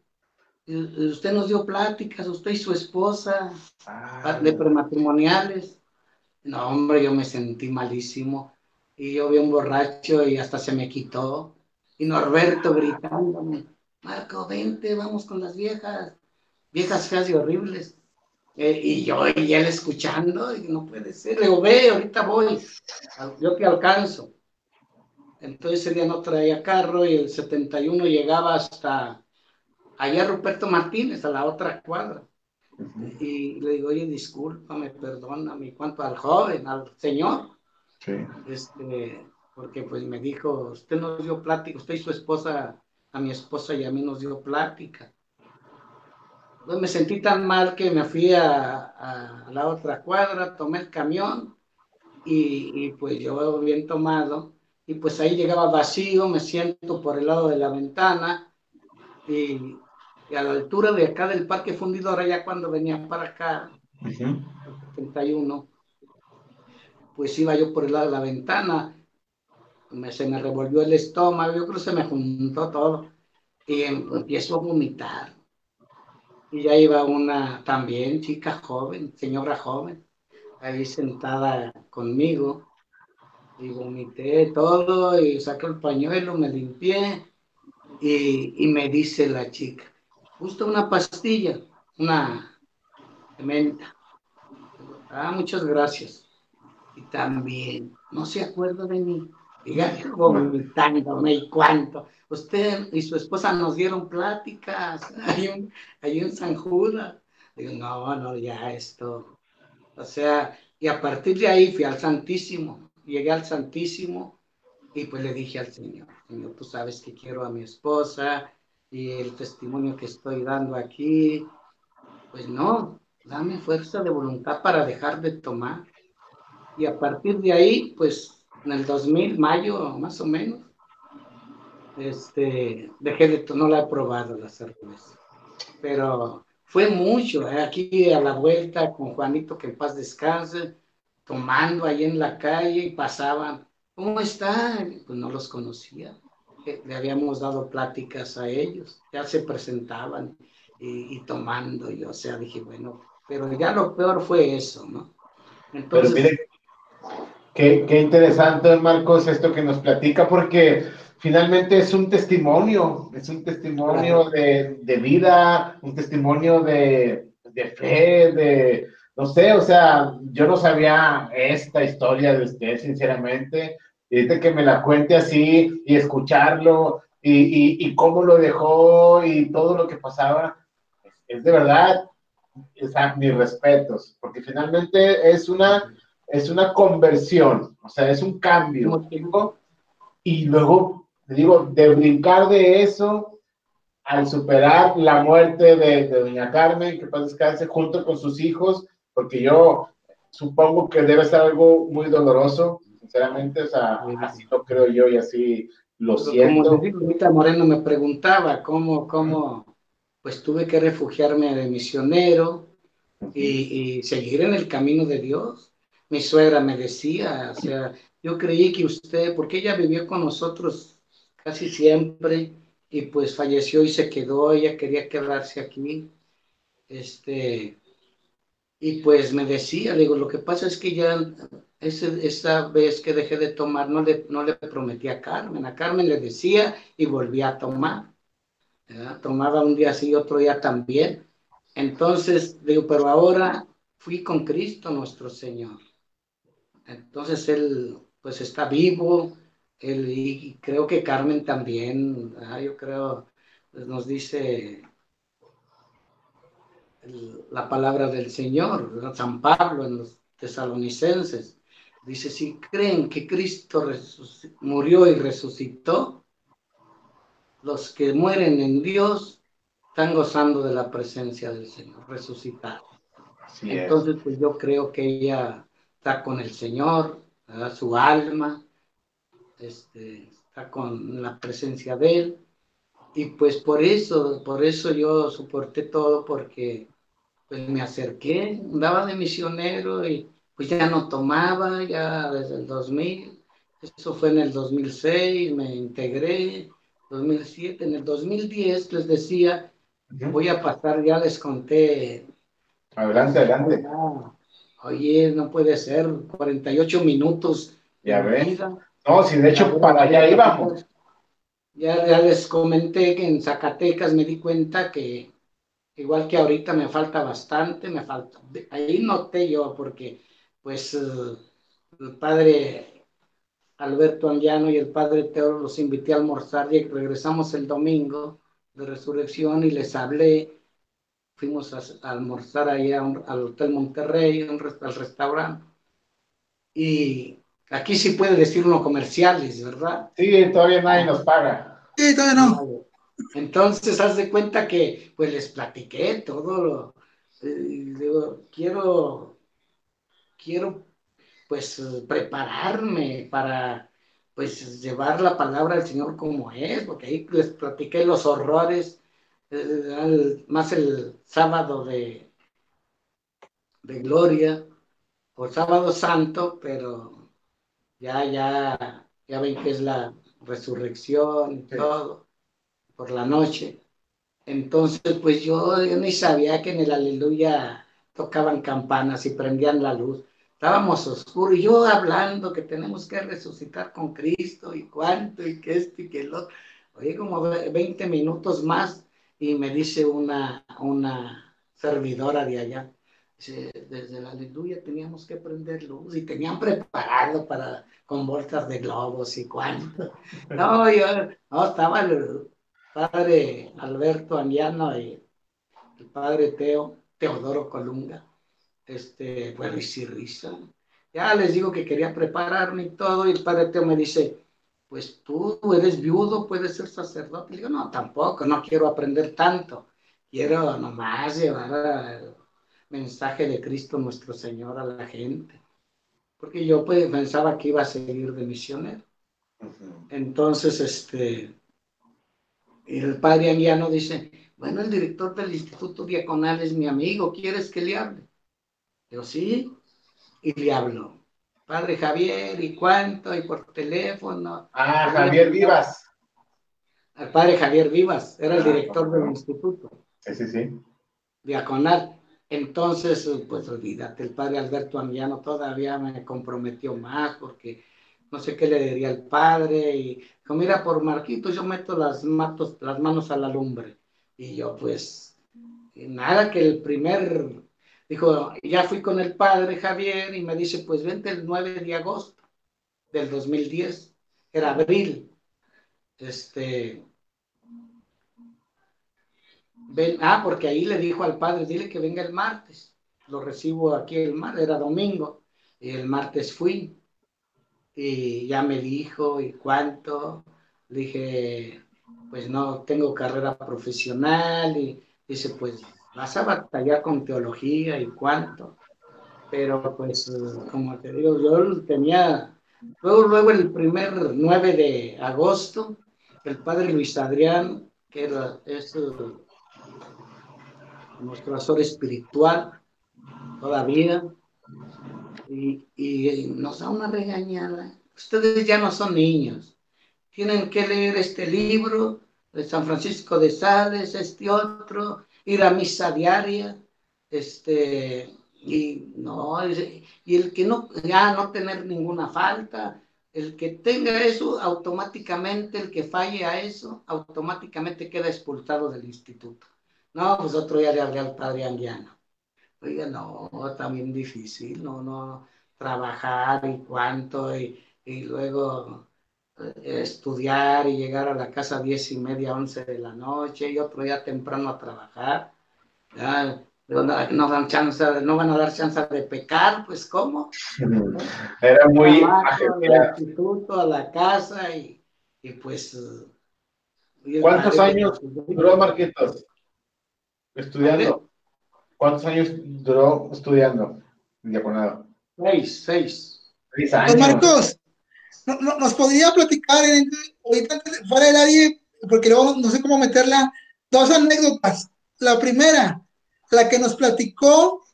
usted nos dio pláticas, usted y su esposa, ah. de prematrimoniales. No, hombre, yo me sentí malísimo y yo vi un borracho y hasta se me quitó. Y Norberto gritándome, Marco, vente, vamos con las viejas, viejas feas y horribles. Eh, y yo y él escuchando, y no puede ser. Le digo, ve, ahorita voy, yo te alcanzo. Entonces ese día no traía carro y el 71 llegaba hasta allá Ruperto Martínez, a la otra cuadra. Y le digo, oye, discúlpame, perdóname, ¿cuánto al joven, al señor? Este, porque pues me dijo, usted nos dio plática, usted y su esposa, a mi esposa y a mí nos dio plática. Entonces me sentí tan mal que me fui a, la otra cuadra, tomé el camión y, pues yo bien tomado y pues ahí llegaba vacío, me siento por el lado de la ventana y, a la altura de acá del Parque Fundidora, ya cuando venía para acá, uh 71, pues iba yo por el lado de la ventana, se me revolvió el estómago, yo creo que se me juntó todo y em, empiezo a vomitar. Y ya iba una también chica joven, señora joven, ahí sentada conmigo y vomité todo y saqué el pañuelo, me limpié y, y me dice la chica, justo una pastilla, una menta. Ah, muchas gracias también no se acuerda de mí. Y ya vomitándome y cuánto. Usted y su esposa nos dieron pláticas. Hay un, hay un San Judas. Digo, no, no, ya esto. O sea, y a partir de ahí fui al Santísimo. Llegué al Santísimo y pues le dije al Señor, Señor, tú sabes que quiero a mi esposa y el testimonio que estoy dando aquí. Pues no, dame fuerza de voluntad para dejar de tomar y a partir de ahí, pues en el 2000, mayo más o menos, este, dejé de, no la he probado la cerveza, pero fue mucho, ¿eh? aquí a la vuelta con Juanito, que en paz descanse, tomando ahí en la calle y pasaban, ¿cómo están? Pues no los conocía, le habíamos dado pláticas a ellos, ya se presentaban y, tomando, y o sea, dije, bueno, pero ya lo peor fue eso, ¿no? Entonces, Qué, qué, interesante, Marcos, esto que nos platica, porque finalmente es un testimonio, es un testimonio de, de, vida, un testimonio de, de fe, de, no sé, o sea, yo no sabía esta historia de usted, sinceramente. Y que me la cuente así y escucharlo y, y, cómo lo dejó y todo lo que pasaba, es de verdad, es mis respetos, porque finalmente es una, es una conversión, o sea, es un cambio. Y luego, digo, de brincar de eso al superar la muerte de, de doña Carmen, que pasa descanse junto con sus hijos, porque yo supongo que debe ser algo muy doloroso, sinceramente, o sea, así lo creo yo y así lo siento. Como ahorita Moreno me preguntaba cómo, cómo, pues tuve que refugiarme de misionero y, y, seguir en el camino de Dios. Mi suegra me decía, o sea, yo creí que usted, porque ella vivió con nosotros casi siempre y pues falleció y se quedó, ella quería quedarse aquí. Este, y pues me decía, digo, lo que pasa es que ya ese, esa vez que dejé de tomar no le, no le prometí a Carmen. A Carmen le decía y volvía a tomar. Tomaba un día así, otro día también. Entonces, digo, pero ahora fui con Cristo nuestro Señor. Entonces Él pues está vivo, él, y creo que Carmen también, yo creo, pues, nos dice la palabra del Señor, San Pablo en los tesalonicenses. Dice, si creen que Cristo murió y resucitó, los que mueren en Dios están gozando de la presencia del Señor, resucitado. Entonces, pues yo creo que ella está con el Señor, su alma, este, está con la presencia de Él. Y pues por eso, por eso yo soporté todo, porque pues me acerqué, andaba de misionero y pues ya no tomaba, ya desde el 2000, eso fue en el 2006, me integré, 2007, en el 2010 les decía, voy a pasar, ya les conté. Adelante, adelante. oye, no puede ser, 48 minutos. Ya ves. No, si de hecho para allá íbamos. Ya, ya les comenté que en Zacatecas me di cuenta que igual que ahorita me falta bastante, me falta. Ahí noté yo porque pues eh, el padre Alberto Angiano y el padre Teo los invité a almorzar y regresamos el domingo de resurrección y les hablé. Fuimos a, almorzar allá al Hotel Monterrey, un, al restaurante. Y Aquí sí puede decir uno comerciales, ¿verdad? Sí, todavía nadie nos paga. Sí, todavía no. Entonces, haz de cuenta que, pues, les platiqué todo lo... Eh, digo, quiero, quiero, pues, prepararme para, pues, llevar la palabra del Señor como es, porque ahí les platiqué los horrores, eh, más el sábado de, de gloria, o sábado santo, pero ya, ya, ya ven que es la resurrección y todo, por la noche. Entonces, pues yo, ni sabía que en el aleluya tocaban campanas y prendían la luz. Estábamos oscuros y yo hablando que tenemos que resucitar con Cristo y cuánto y que esto y que lo otro. Oye, como 20 minutos más y me dice una, una servidora de allá, desde la aleluya teníamos que prender luz y tenían preparado para con bolsas de globos y cuánto. No, yo, no, estaba el padre Alberto Andiano y el padre Teo, Teodoro Colunga, este, bueno, y risa. Ya les digo que quería prepararme y todo, y el padre Teo me dice, pues tú eres viudo, puedes ser sacerdote. Le digo, no, tampoco, no quiero aprender tanto. Quiero nomás llevar a, mensaje de Cristo nuestro Señor a la gente. Porque yo pues, pensaba que iba a seguir de misionero. Entonces, este, el padre Anguiano dice, bueno, el director del Instituto Diaconal es mi amigo, ¿quieres que le hable? Yo sí, y le hablo. Padre Javier, ¿y cuánto? Y por teléfono. Ah, Javier Vivas. El padre Javier Vivas, era el ah, director del instituto. Sí, sí, sí. Diaconal. Entonces, pues olvídate, el padre Alberto Amiano todavía me comprometió más porque no sé qué le diría al padre y dijo, mira, por Marquito yo meto las, matos, las manos a la lumbre. Y yo pues, nada que el primer Dijo, ya fui con el padre Javier y me dice, pues vente el 9 de agosto del 2010, era abril. Este, ven, ah, porque ahí le dijo al padre, dile que venga el martes. Lo recibo aquí el martes, era domingo, y el martes fui. Y ya me dijo, ¿y cuánto? Dije, pues no, tengo carrera profesional, y dice, pues vas a batallar con teología y cuánto. Pero pues, como te digo, yo tenía, luego, luego el primer 9 de agosto, el padre Luis Adrián, que era, es nuestro asesor espiritual todavía, y, y nos da una regañada. Ustedes ya no son niños, tienen que leer este libro de San Francisco de Sales, este otro, ir a misa diaria, este, y no, y el que no, ya no tener ninguna falta, el que tenga eso, automáticamente, el que falle a eso, automáticamente queda expulsado del instituto. No, pues otro ya le hablé al padre Anguiano. Oiga, no, también difícil, no, no, trabajar y cuánto, y, y luego estudiar y llegar a la casa a diez y media, once de la noche y otro día temprano a trabajar. no, dan chance, no van a dar chance de pecar, pues ¿cómo? Era muy... al instituto, a la casa y, y pues... ¿Cuántos años duró Marquitos estudiando? ¿Cuántos años duró estudiando diaconado? Seis, seis. Seis años. Marcos, no, nos podría platicar ahorita fuera del aire, porque luego no sé cómo meterla, dos anécdotas. La primera, la que nos platicó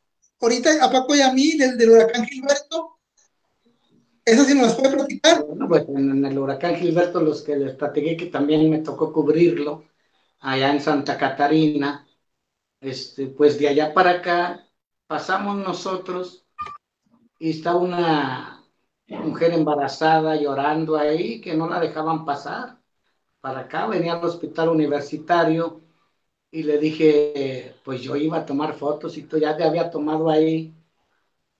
ahorita a Paco y a mí del, huracán Gilberto. ¿Esa sí nos puede platicar? Bueno, pues en, el huracán Gilberto, los que les platiqué que también me tocó cubrirlo allá en Santa Catarina, este, pues de allá para acá pasamos nosotros y está una mujer embarazada llorando ahí, que no la dejaban pasar. Para acá venía al hospital universitario y le dije, pues yo iba a tomar fotos y tú ya te había tomado ahí,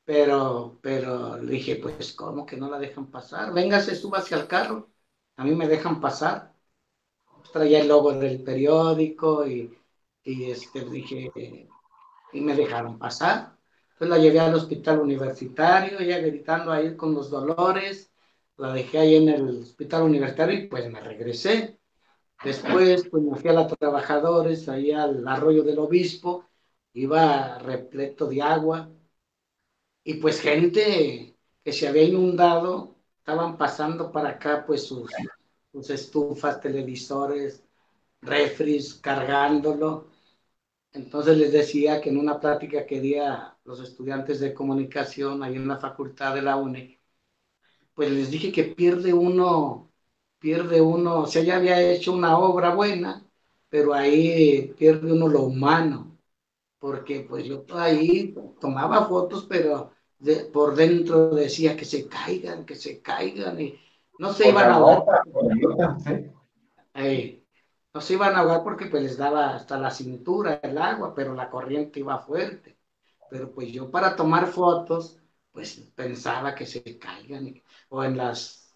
pero, pero le dije, pues ¿cómo que no la dejan pasar? Véngase, suba hacia el carro, a mí me dejan pasar. traía el logo del periódico y, y este, dije, y me dejaron pasar. Entonces la llevé al hospital universitario, ella gritando ahí con los dolores, la dejé ahí en el hospital universitario y pues me regresé. Después pues me fui a la Trabajadores, ahí al arroyo del obispo, iba repleto de agua y pues gente que se había inundado, estaban pasando para acá pues sus, sus estufas, televisores, refris, cargándolo entonces les decía que en una plática que di a los estudiantes de comunicación ahí en la facultad de la UNE, pues les dije que pierde uno, pierde uno, o sea, ya había hecho una obra buena, pero ahí pierde uno lo humano, porque pues yo ahí tomaba fotos, pero por dentro decía que se caigan, que se caigan, y no se iban a ahogar no se iban a ahogar porque pues les daba hasta la cintura el agua, pero la corriente iba fuerte. Pero pues yo para tomar fotos, pues pensaba que se caigan, o en las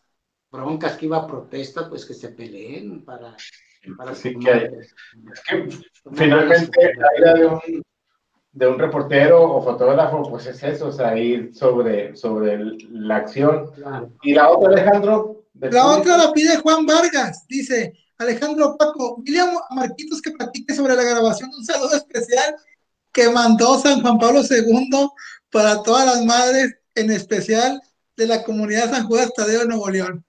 broncas que iba a protesta, pues que se peleen para... para sí, que, es que finalmente la idea de un, de un reportero o fotógrafo, pues es eso, o sea, ir sobre, sobre la acción. Y la otra, Alejandro. La otra la pide Juan Vargas, dice, Alejandro Paco, William Marquitos que platique sobre la grabación de un saludo especial que mandó San Juan Pablo II para todas las madres, en especial de la comunidad San Judas Tadeo de Nuevo León.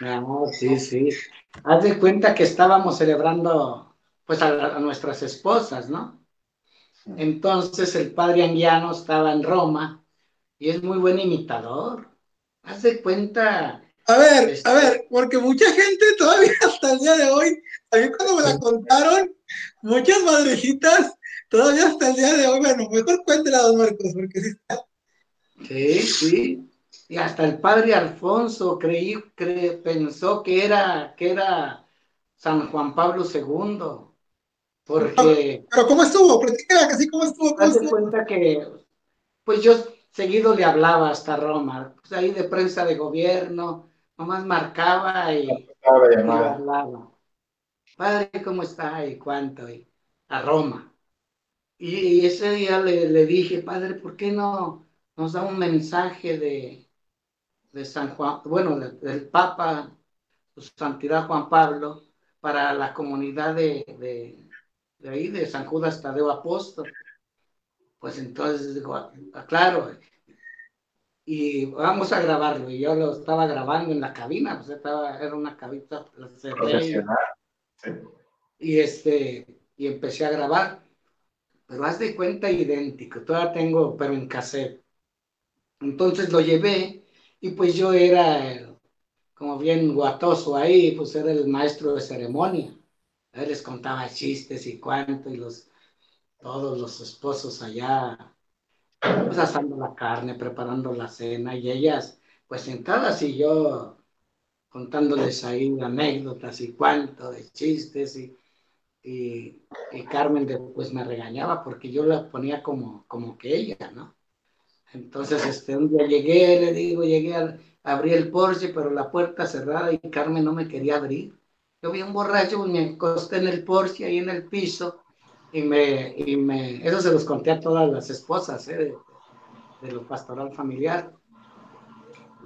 Ah, sí, sí. Haz de cuenta que estábamos celebrando pues a, nuestras esposas, ¿no? Entonces el padre Anguiano estaba en Roma y es muy buen imitador. Haz de cuenta a ver, a este, ver, porque mucha gente todavía hasta el día de hoy, también cuando me la contaron, muchas madrejitas, todavía hasta el día de hoy, bueno, mejor cuéntela, don Marcos, porque sí está. Sí, sí. Y hasta el padre Alfonso creí, pensó que era, que era San Juan Pablo II. Porque. Pero, ¿cómo estuvo? Platícala así cómo estuvo. ¿Cómo cuenta que pues yo seguido le hablaba hasta Roma, pues ahí de prensa de gobierno, nomás marcaba y, y hablaba. Padre, ¿cómo está? ¿Y cuánto? Y a Roma. Y, ese día le, le, dije, Padre, ¿por qué no nos da un mensaje de, de San Juan, bueno, del Papa, su Santidad Juan Pablo, para la comunidad de, de, de ahí, de San Judas Tadeo Apóstol? Pues entonces dijo, ah, claro, y vamos a grabarlo. Y yo lo estaba grabando en la cabina, pues estaba, era una cabina y este, y empecé a grabar. Pero haz de cuenta idéntico, todavía tengo, pero en cassette. Entonces lo llevé y pues yo era como bien guatoso ahí, pues era el maestro de ceremonia. Él les contaba chistes y cuánto, y los, todos los esposos allá, pues asando la carne, preparando la cena, y ellas, pues sentadas y yo contándoles ahí anécdotas y cuánto de chistes, y, y, Carmen pues me regañaba porque yo la ponía como, como que ella, ¿no? Entonces, este, un día llegué, le digo, llegué, a, abrí el Porsche, pero la puerta cerrada y Carmen no me quería abrir. Yo vi un borracho, y me acosté en el Porsche, ahí en el piso, y me, y me, eso se los conté a todas las esposas, ¿eh? de, de lo pastoral familiar.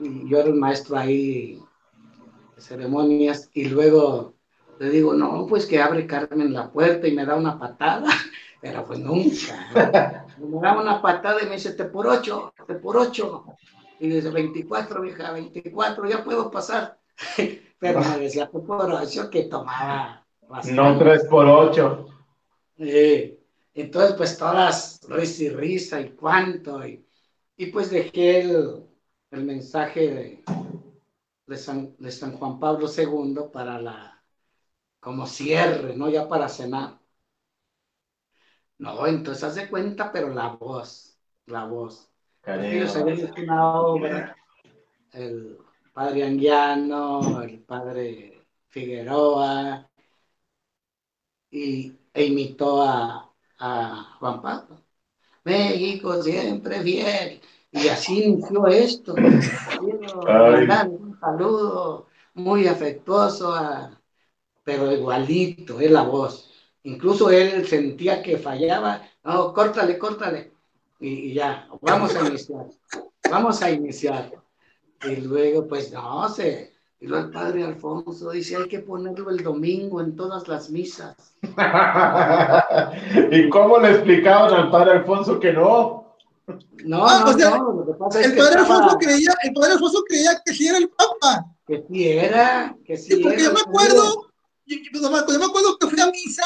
Y yo era el maestro ahí de ceremonias, y luego le digo, no, pues que abre Carmen la puerta y me da una patada, pero pues nunca. me da una patada y me dice, te por ocho, te por ocho. Y dice, 24, vieja, 24, ya puedo pasar. Pero me decía, te por ocho, que tomaba bastante. No 3 por 8. entonces, pues todas risa y risa y cuánto. Y, y pues dejé el, el mensaje de, de, San, de San Juan Pablo II para la, como cierre, ¿no? Ya para cenar. No, entonces hace cuenta, pero la voz, la voz. Una obra, el padre Anguiano, el padre Figueroa, y, e imitó a, a Juan Pablo. México siempre fiel. Y así inició esto. Quiero mandar un saludo muy afectuoso, a, pero igualito, es la voz. Incluso él sentía que fallaba. No, córtale, córtale. Y, ya, vamos a iniciar. Vamos a iniciar. Y luego, pues no sé. Y luego el padre Alfonso dice, hay que ponerlo el domingo en todas las misas. ¿Y cómo le explicaban al padre Alfonso que no? No, ah, no, no. el, padre Alfonso creía, el padre Alfonso creía que sí era el Papa. Que sí era, que sí, sí porque yo me acuerdo, yo, yo, me acuerdo que fui a misa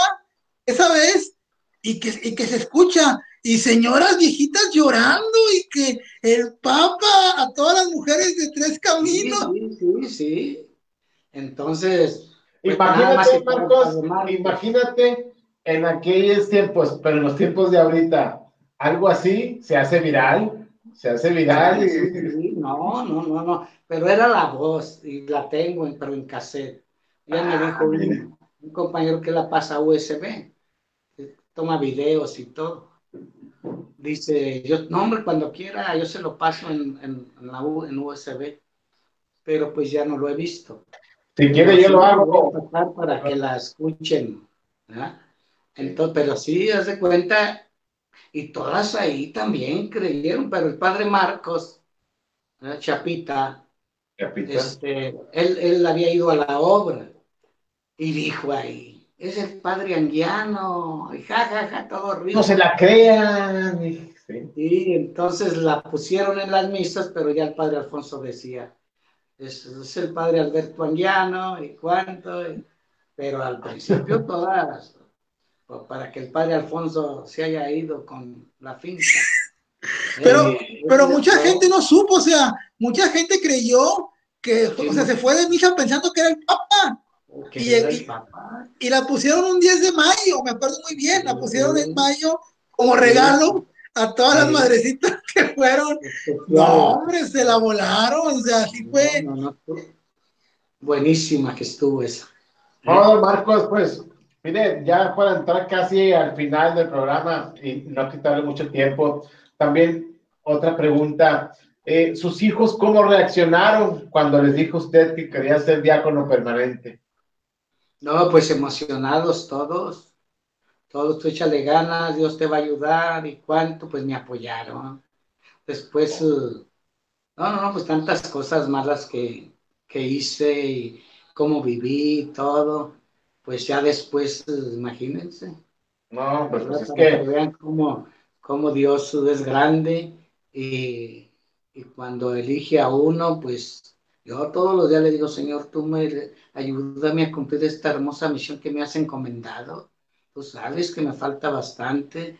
y que, y que se escucha y señoras viejitas llorando y que el Papa a todas las mujeres de tres caminos. Sí, sí, sí. Entonces, pues, imagínate, Marcos, imagínate en aquellos tiempos, pero en los tiempos de ahorita, algo así se hace viral, se hace viral. no, no, no, no, pero era la voz y la tengo, pero en cassette. Ya me ah, dijo un, un compañero que la pasa a USB, toma videos y todo dice, yo, no hombre, cuando quiera yo se lo paso en, en, la en USB, pero pues ya no lo he visto. Si quiere yo lo hago. Para que la escuchen. Entonces, pero sí, haz de cuenta, y todas ahí también creyeron, pero el padre Marcos, Chapita, Chapita. Este, él, él había ido a la obra y dijo ahí, es el padre anguiano, y jajaja, ja, ja, todo rico. No se la crean. Sí. entonces la pusieron en las misas, pero ya el padre Alfonso decía, es, es el padre Alberto Anguiano, y cuánto, pero al principio todas, para que el padre Alfonso se haya ido con la finca. Pero, eh, pero mucha gente no supo, o sea, mucha gente creyó que, o sea, se fue de misa pensando que era el Papa. Y, la pusieron un 10 de mayo, me acuerdo muy bien, la pusieron en mayo como regalo a todas las madrecitas que fueron. No, hombre, se la volaron, o sea, así fue. Buenísima que estuvo esa. No, Marcos, pues, mire, ya para entrar casi al final del programa y no quitarle mucho tiempo, también otra pregunta. Eh, ¿Sus hijos cómo reaccionaron cuando les dijo usted que quería ser diácono permanente? No, pues emocionados todos. Todos, tú échale ganas, Dios te va a ayudar y cuánto, pues me apoyaron. Después, eh, no, no, no, pues tantas cosas malas que, que hice y cómo viví, todo, pues ya después, imagínense. No, pues, pues es que... Vean cómo, cómo, Dios es grande y, y, cuando elige a uno, pues yo todos los días le digo, Señor, tú me ayúdame a cumplir esta hermosa misión que me has encomendado. Tú sabes que me falta bastante.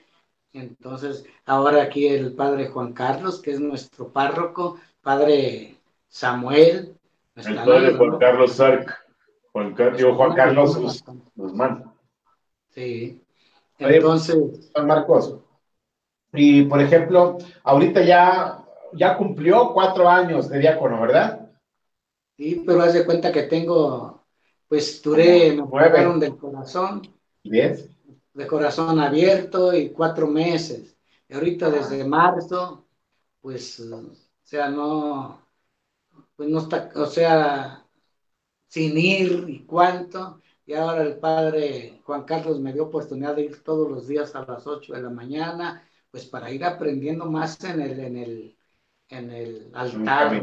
Entonces, ahora aquí el padre Juan Carlos, que es nuestro párroco, padre Samuel, el padre Juan Carlos Sark. Juan, Juan Carlos Guzmán. Sí. Entonces. Juan Marcos. Y por ejemplo, ahorita ya, ya cumplió cuatro años de diácono, ¿verdad? Sí, pero haz de cuenta que tengo, pues duré, me operaron del corazón. ¿Diez? De corazón abierto y cuatro meses. Y ahorita desde marzo, pues, o sea, no, pues no está, o sea, sin ir y cuánto. Y ahora el padre Juan Carlos me dio oportunidad de ir todos los días a las 8 de la mañana, pues para ir aprendiendo más en el, en el, en el altar,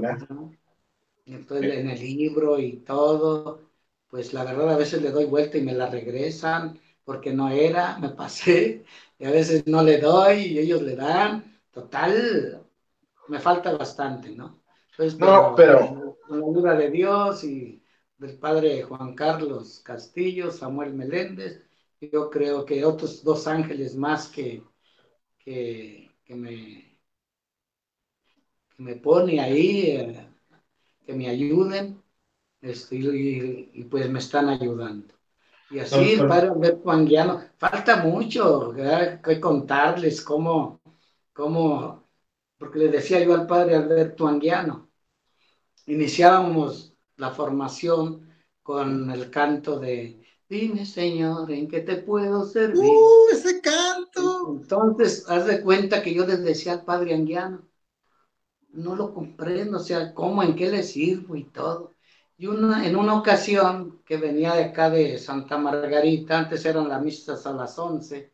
entonces en el libro y todo, pues la verdad a veces le doy vuelta y me la regresan porque no era, me pasé, y a veces no le doy y ellos le dan, total, me falta bastante, ¿no? Pues, no, pero... Con la ayuda de Dios y del padre Juan Carlos Castillo, Samuel Meléndez, yo creo que otros dos ángeles más que, que, me, que me pone ahí, eh, que me ayuden, este, y, pues me están ayudando. Y así el padre Alberto Anguiano, falta mucho que contarles cómo, cómo, porque le decía yo al padre Alberto Anguiano, iniciábamos la formación con el canto de Dime, Señor, ¿en qué te puedo servir? ¡Uh, ese canto! Entonces, haz de cuenta que yo les decía al padre Anguiano, no lo comprendo, o sea, cómo, en qué le sirvo y todo. Y una, en una ocasión que venía de acá de Santa Margarita, antes eran las misas a las 11,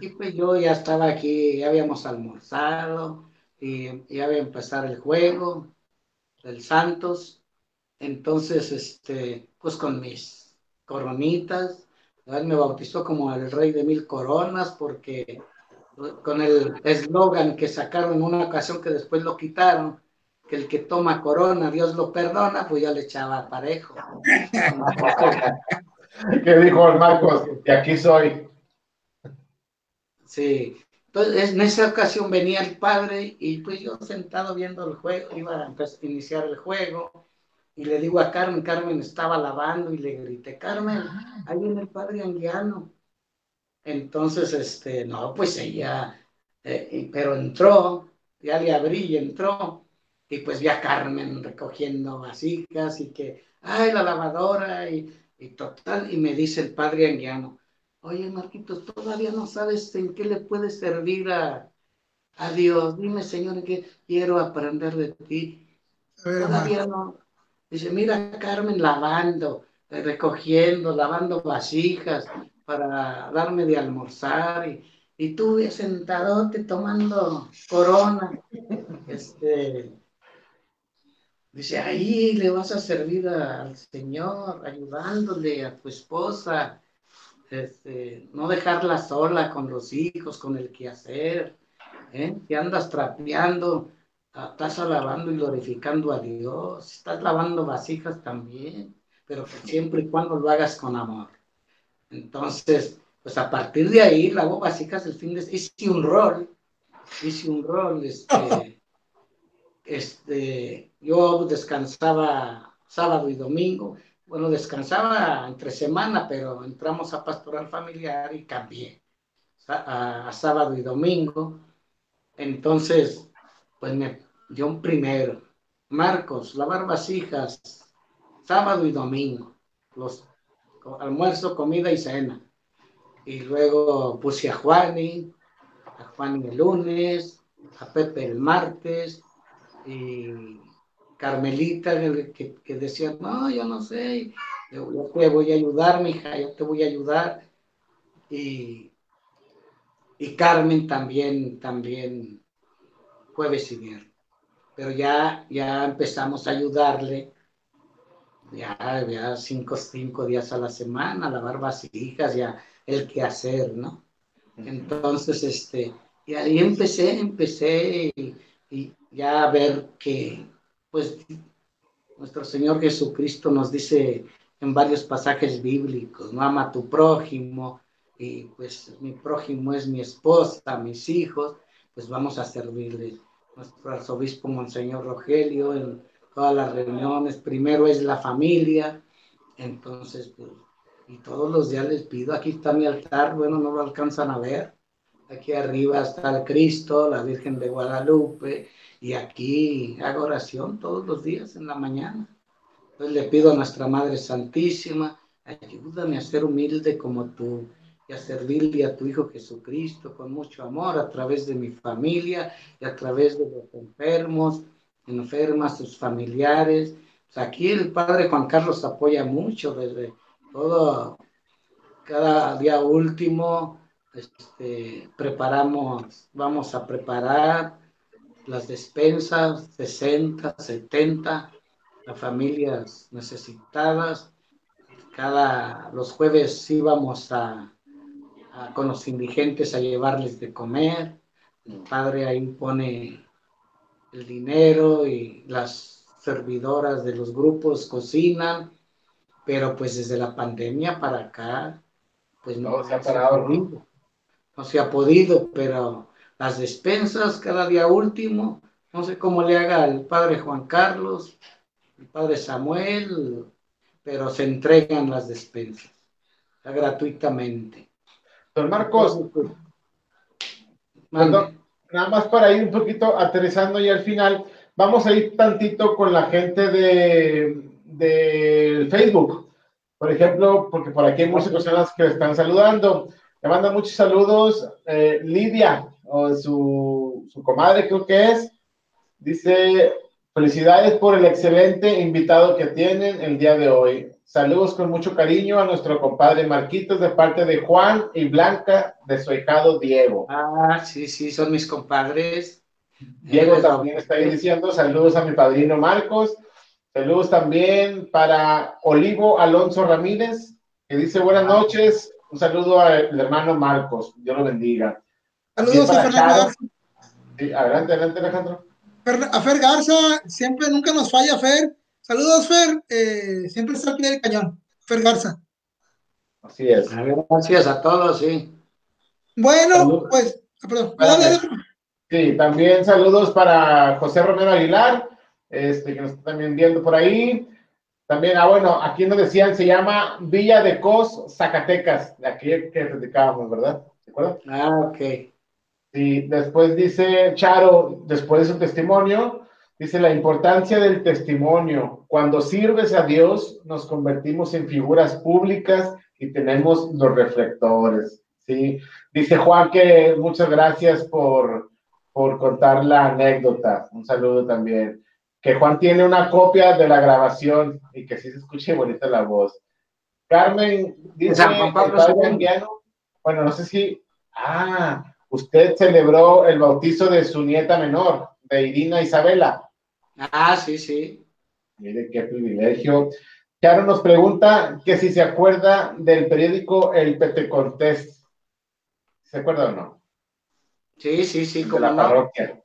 y pues yo ya estaba aquí, ya habíamos almorzado, y ya había empezar el juego, del Santos. Entonces, este, pues con mis coronitas, él me bautizó como el rey de mil coronas porque con el eslogan que sacaron en una ocasión que después lo quitaron, que el que toma corona, Dios lo perdona, pues ya le echaba parejo. ¿Qué dijo Marcos? Que aquí soy. Sí, entonces, en esa ocasión venía el padre y pues yo sentado viendo el juego, iba a iniciar el juego y le digo a Carmen, Carmen estaba lavando y le grité, Carmen, ahí viene el padre Anguiano. Entonces, este, no, pues ella, eh, pero entró, ya le abrí y entró y pues vi a Carmen recogiendo vasijas y que, ay, la lavadora y, y total, y me dice el padre Anguiano, Oye, Marquitos, todavía no sabes en qué le puede servir a, a Dios. Dime, Señor, que quiero aprender de ti. Todavía no. Dice, mira, Carmen lavando, recogiendo, lavando vasijas para darme de almorzar y, y tú sentadote tomando corona. Este, dice, ahí le vas a servir al Señor, ayudándole a tu esposa este, no dejarla sola con los hijos, con el quehacer, ¿eh? que andas trapeando, estás alabando y glorificando a Dios, estás lavando vasijas también, pero siempre y cuando lo hagas con amor. Entonces, pues a partir de ahí lavo vasijas el fin de hice un rol, hice un rol, este, este, yo descansaba sábado y domingo, bueno, descansaba entre semana, pero entramos a pastoral familiar y cambié a, sábado y domingo. Entonces, pues me dio un primero. Marcos, lavar vasijas, sábado y domingo. Los almuerzo, comida y cena. Y luego puse a Juani, a Juani el lunes, a Pepe el martes, y Carmelita que, que decía, no, yo no sé, yo, te voy a ayudar, mi hija, yo te voy a ayudar. Y, y Carmen también, también jueves y viernes. Pero ya, ya empezamos a ayudarle, ya, ya cinco, cinco días a la semana, lavar vasijas, ya el que hacer, ¿no? Entonces, este, y ahí empecé, empecé y, ya a ver que, pues, nuestro Señor Jesucristo nos dice en varios pasajes bíblicos, no ama a tu prójimo, y pues mi prójimo es mi esposa, mis hijos, pues vamos a servirle. Nuestro arzobispo Monseñor Rogelio en todas las reuniones, primero es la familia, entonces, pues, y todos los días les pido, aquí está mi altar, bueno, no lo alcanzan a ver, aquí arriba está el Cristo, la Virgen de Guadalupe, y aquí hago oración todos los días en la mañana. Entonces le pido a nuestra Madre Santísima, ayúdame a ser humilde como tú y a servirle a tu Hijo Jesucristo con mucho amor a través de mi familia y a través de los enfermos, enfermas, sus familiares. aquí el Padre Juan Carlos apoya mucho desde todo, cada día último, este, preparamos, vamos a preparar las despensas, 60, 70, las familias necesitadas. Cada, los jueves íbamos a, con los indigentes a llevarles de comer. El padre ahí pone el dinero y las servidoras de los grupos cocinan, pero pues desde la pandemia para acá, pues no, se ha parado. no se ha podido, pero las despensas cada día último, no sé cómo le haga el padre Juan Carlos, el padre Samuel, pero se entregan las despensas gratuitamente. Don Marcos, nada más para ir un poquito aterrizando y al final, vamos a ir tantito con la gente de, de Facebook. Por ejemplo, porque por aquí hay muchas personas que están saludando. Le manda muchos saludos eh, Lidia, o su, su comadre creo que es. Dice, felicidades por el excelente invitado que tienen el día de hoy. Saludos con mucho cariño a nuestro compadre Marquitos de parte de Juan y Blanca de su hijado Diego. Ah, sí, sí, son mis compadres. Diego también está ahí diciendo saludos a mi padrino Marcos. Saludos también para Olivo Alonso Ramírez, que dice buenas ah. noches. Un saludo al hermano Marcos. Dios lo bendiga. Saludos a Fernando Garza. Sí, adelante, adelante, Alejandro. A Fer Garza, siempre, nunca nos falla, Fer. Saludos, Fer. Eh, siempre está al pie del cañón. Fer Garza. Así es. Gracias a todos, sí. Bueno, pues, ah, perdón. Sí, también saludos para José Romero Aguilar, este, que nos está también viendo por ahí. También, ah, bueno, aquí nos decían, se llama Villa de Cos, Zacatecas, de aquí que platicábamos, ¿verdad? ¿De acuerdo? Ah, ok. Sí, después dice Charo, después de su testimonio, Dice la importancia del testimonio. Cuando sirves a Dios, nos convertimos en figuras públicas y tenemos los reflectores. ¿sí? Dice Juan que muchas gracias por, por contar la anécdota. Un saludo también. Que Juan tiene una copia de la grabación y que sí se escuche bonita la voz. Carmen dice, bueno, no sé si, ah, usted celebró el bautizo de su nieta menor, Irina Isabela. Ah, sí, sí. Mire qué privilegio. Charo nos pregunta que si se acuerda del periódico El Petecontés. ¿Se acuerda o no? Sí, sí, sí, como la parroquia.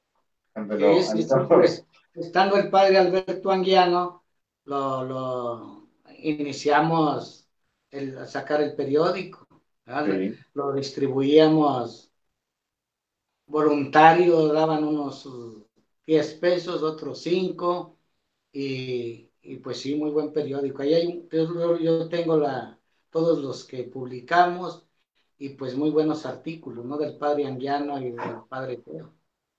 Sí, sí, pues, estando el padre Alberto Anguiano, lo, iniciamos a sacar el periódico. Lo distribuíamos voluntario, daban unos 10 pesos, otros 5, y, pues sí, muy buen periódico. Ahí hay, yo, yo tengo la, todos los que publicamos y pues muy buenos artículos, ¿no? Del padre Anguiano y del padre Teo.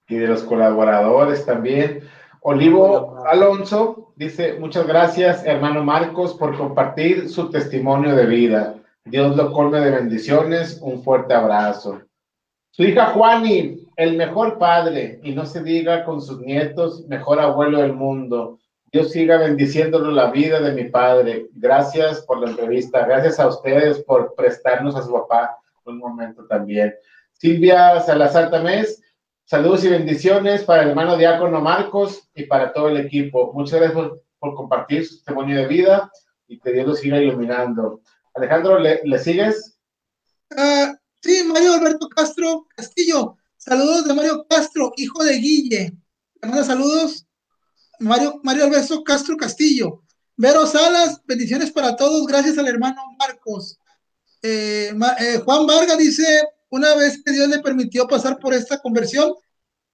Y de los colaboradores también. Olivo Alonso dice, muchas gracias, hermano Marcos, por compartir su testimonio de vida. Dios lo colme de bendiciones. Un fuerte abrazo. Su hija Juani el mejor padre, y no se diga con sus nietos, mejor abuelo del mundo. Dios siga bendiciéndolo la vida de mi padre. Gracias por la entrevista. Gracias a ustedes por prestarnos a su papá un momento también. Silvia Salazar Tamés, saludos y bendiciones para el hermano diácono Marcos y para todo el equipo. Muchas gracias por, compartir su testimonio de vida y que Dios lo siga iluminando. Alejandro, ¿le, sigues? Ah, sí, Mario Alberto Castro Castillo. Saludos de Mario Castro, hijo de Guille. Le manda saludos. Mario, Mario Alberto Castro Castillo. Vero Salas, bendiciones para todos. Gracias al hermano Marcos. Eh, eh, Juan Vargas dice, una vez que Dios le permitió pasar por esta conversión,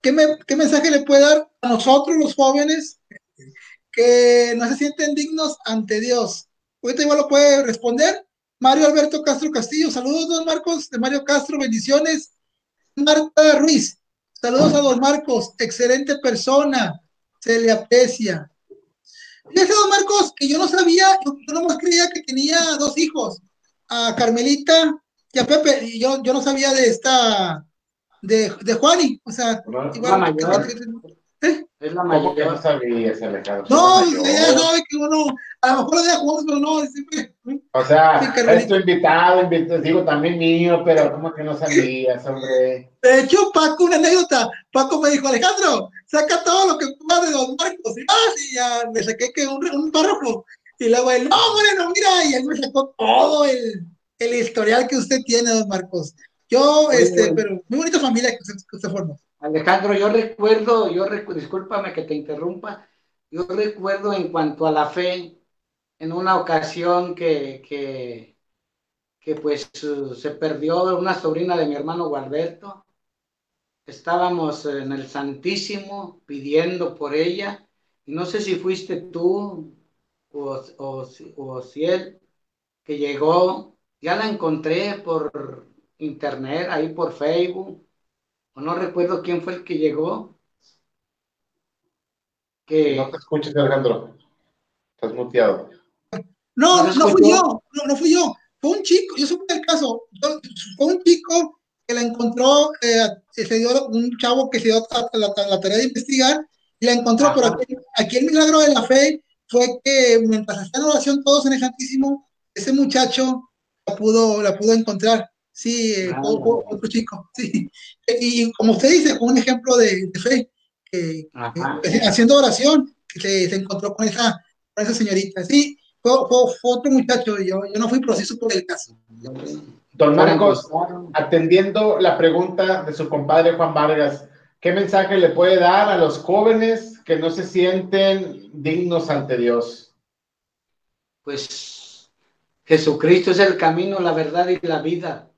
¿qué, ¿qué, mensaje le puede dar a nosotros los jóvenes que no se sienten dignos ante Dios? Ahorita igual lo puede responder. Mario Alberto Castro Castillo, saludos, don Marcos, de Mario Castro, bendiciones. Marta Ruiz, saludos a don Marcos, excelente persona, se le aprecia. Fíjese, don Marcos, que yo no sabía, yo, no más creía que tenía dos hijos, a Carmelita y a Pepe, y yo, yo no sabía de esta, de, de Juani, o sea, igual, ¿Eh? Es la mayor. que no sabías, Alejandro? No, ella sabe que uno, a lo mejor lo deja juntos, pero no, siempre. O sea, es tu invitado, invitado, digo también mío, pero ¿cómo que no sabías, hombre? De hecho, Paco, una anécdota, Paco me dijo, Alejandro, saca todo lo que puedas de los Marcos, y ah, sí, ya me saqué que un, un párrafo, y luego él, no, bueno, mira, y él me sacó todo el, el historial que usted tiene, don Marcos. Yo, este, pero muy bonita familia que usted, que usted formó. Alejandro, yo recuerdo, yo discúlpame que te interrumpa, yo recuerdo en cuanto a la fe, en una ocasión que, que, que pues se perdió una sobrina de mi hermano Gualberto, estábamos en el Santísimo pidiendo por ella, y no sé si fuiste tú o, o, o si él que llegó, ya la encontré por internet, ahí por Facebook, no recuerdo quién fue el que llegó. Que... No te escuches, Alejandro. Estás muteado. No, no, fui yo, no, fui yo. Fue un chico, yo supe el caso. Fue un chico que la encontró, eh, se dio un chavo que se dio la, tarea de investigar y la encontró, pero aquí, el milagro de la fe fue que mientras en oración todos en el Santísimo, ese muchacho la pudo, la pudo encontrar. Sí, eh, ah, otro, chico, sí. Y como usted dice, un ejemplo de, fe, que, haciendo oración, que se, encontró con esa, con esa señorita. Sí, fue, otro muchacho, yo, yo no fui proceso por el caso. Don Marcos, atendiendo la pregunta de su compadre Juan Vargas, ¿qué mensaje le puede dar a los jóvenes que no se sienten dignos ante Dios? Pues Jesucristo es el camino, la verdad y la vida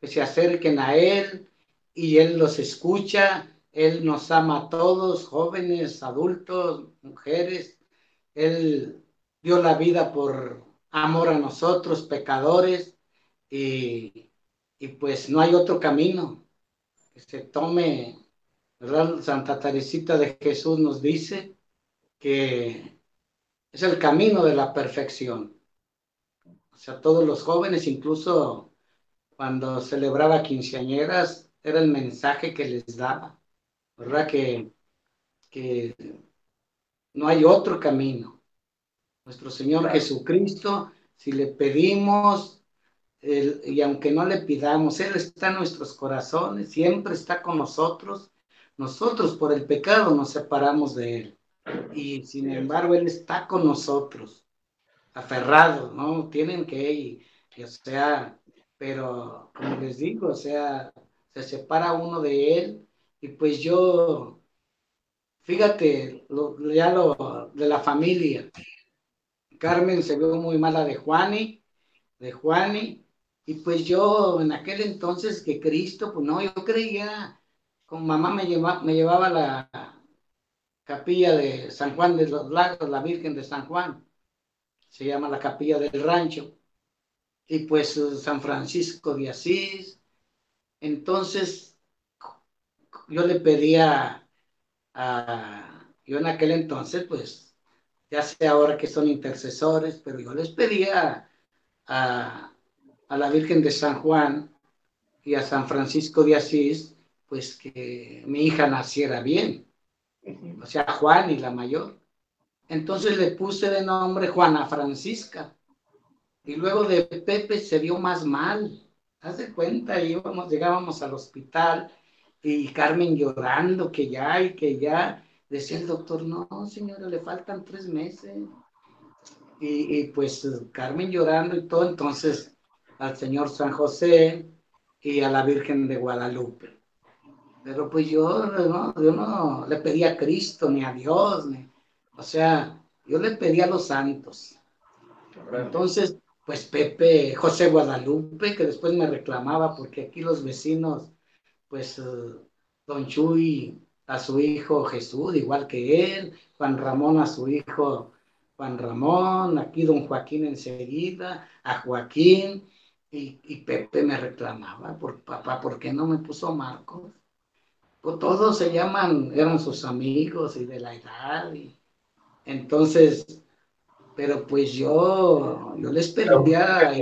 que se acerquen a Él y Él los escucha. Él nos ama a todos, jóvenes, adultos, mujeres. Él dio la vida por amor a nosotros, pecadores, y, pues no hay otro camino que se tome. Santa Teresita de Jesús nos dice que es el camino de la perfección. O sea, todos los jóvenes, incluso cuando celebraba quinceañeras, era el mensaje que les daba, ¿verdad? Que, que no hay otro camino. Nuestro Señor Jesucristo, si le pedimos, y aunque no le pidamos, Él está en nuestros corazones, siempre está con nosotros. Nosotros por el pecado nos separamos de Él. Y sin embargo, Él está con nosotros, aferrados, ¿no? Tienen que, ir, o sea, pero como les digo, o sea, se separa uno de él y pues yo, fíjate, ya lo de la familia. Carmen se vio muy mala de Juani, de Juani, y pues yo en aquel entonces que Cristo, pues no, yo creía, como mamá me, me llevaba la capilla de San Juan de los Lagos, la Virgen de San Juan, se llama la capilla del rancho y pues San Francisco de Asís. Entonces, yo le pedía a, yo en aquel entonces, pues, ya sé ahora que son intercesores, pero yo les pedía a, a la Virgen de San Juan y a San Francisco de Asís, pues que mi hija naciera bien, o sea, Juan y la mayor. Entonces le puse de nombre Juana Francisca. Y luego de Pepe se vio más mal. Haz de cuenta, íbamos, llegábamos al hospital y Carmen llorando que ya y que ya. Decía el doctor, no, señora, le faltan tres meses. Y, y, pues Carmen llorando y todo, entonces al Señor San José y a la Virgen de Guadalupe. Pero pues yo no, yo no le pedí a Cristo ni a Dios, ni, o sea, yo le pedí a los santos. Entonces, pues Pepe, José Guadalupe, que después me reclamaba porque aquí los vecinos, pues eh, Don Chuy a su hijo Jesús, igual que él, Juan Ramón a su hijo Juan Ramón, aquí Don Joaquín enseguida, a Joaquín, y, y Pepe me reclamaba, por papá, ¿por qué no me puso Marcos? Pues todos se llaman, eran sus amigos y de la edad, y entonces, pero pues yo, yo les pedía.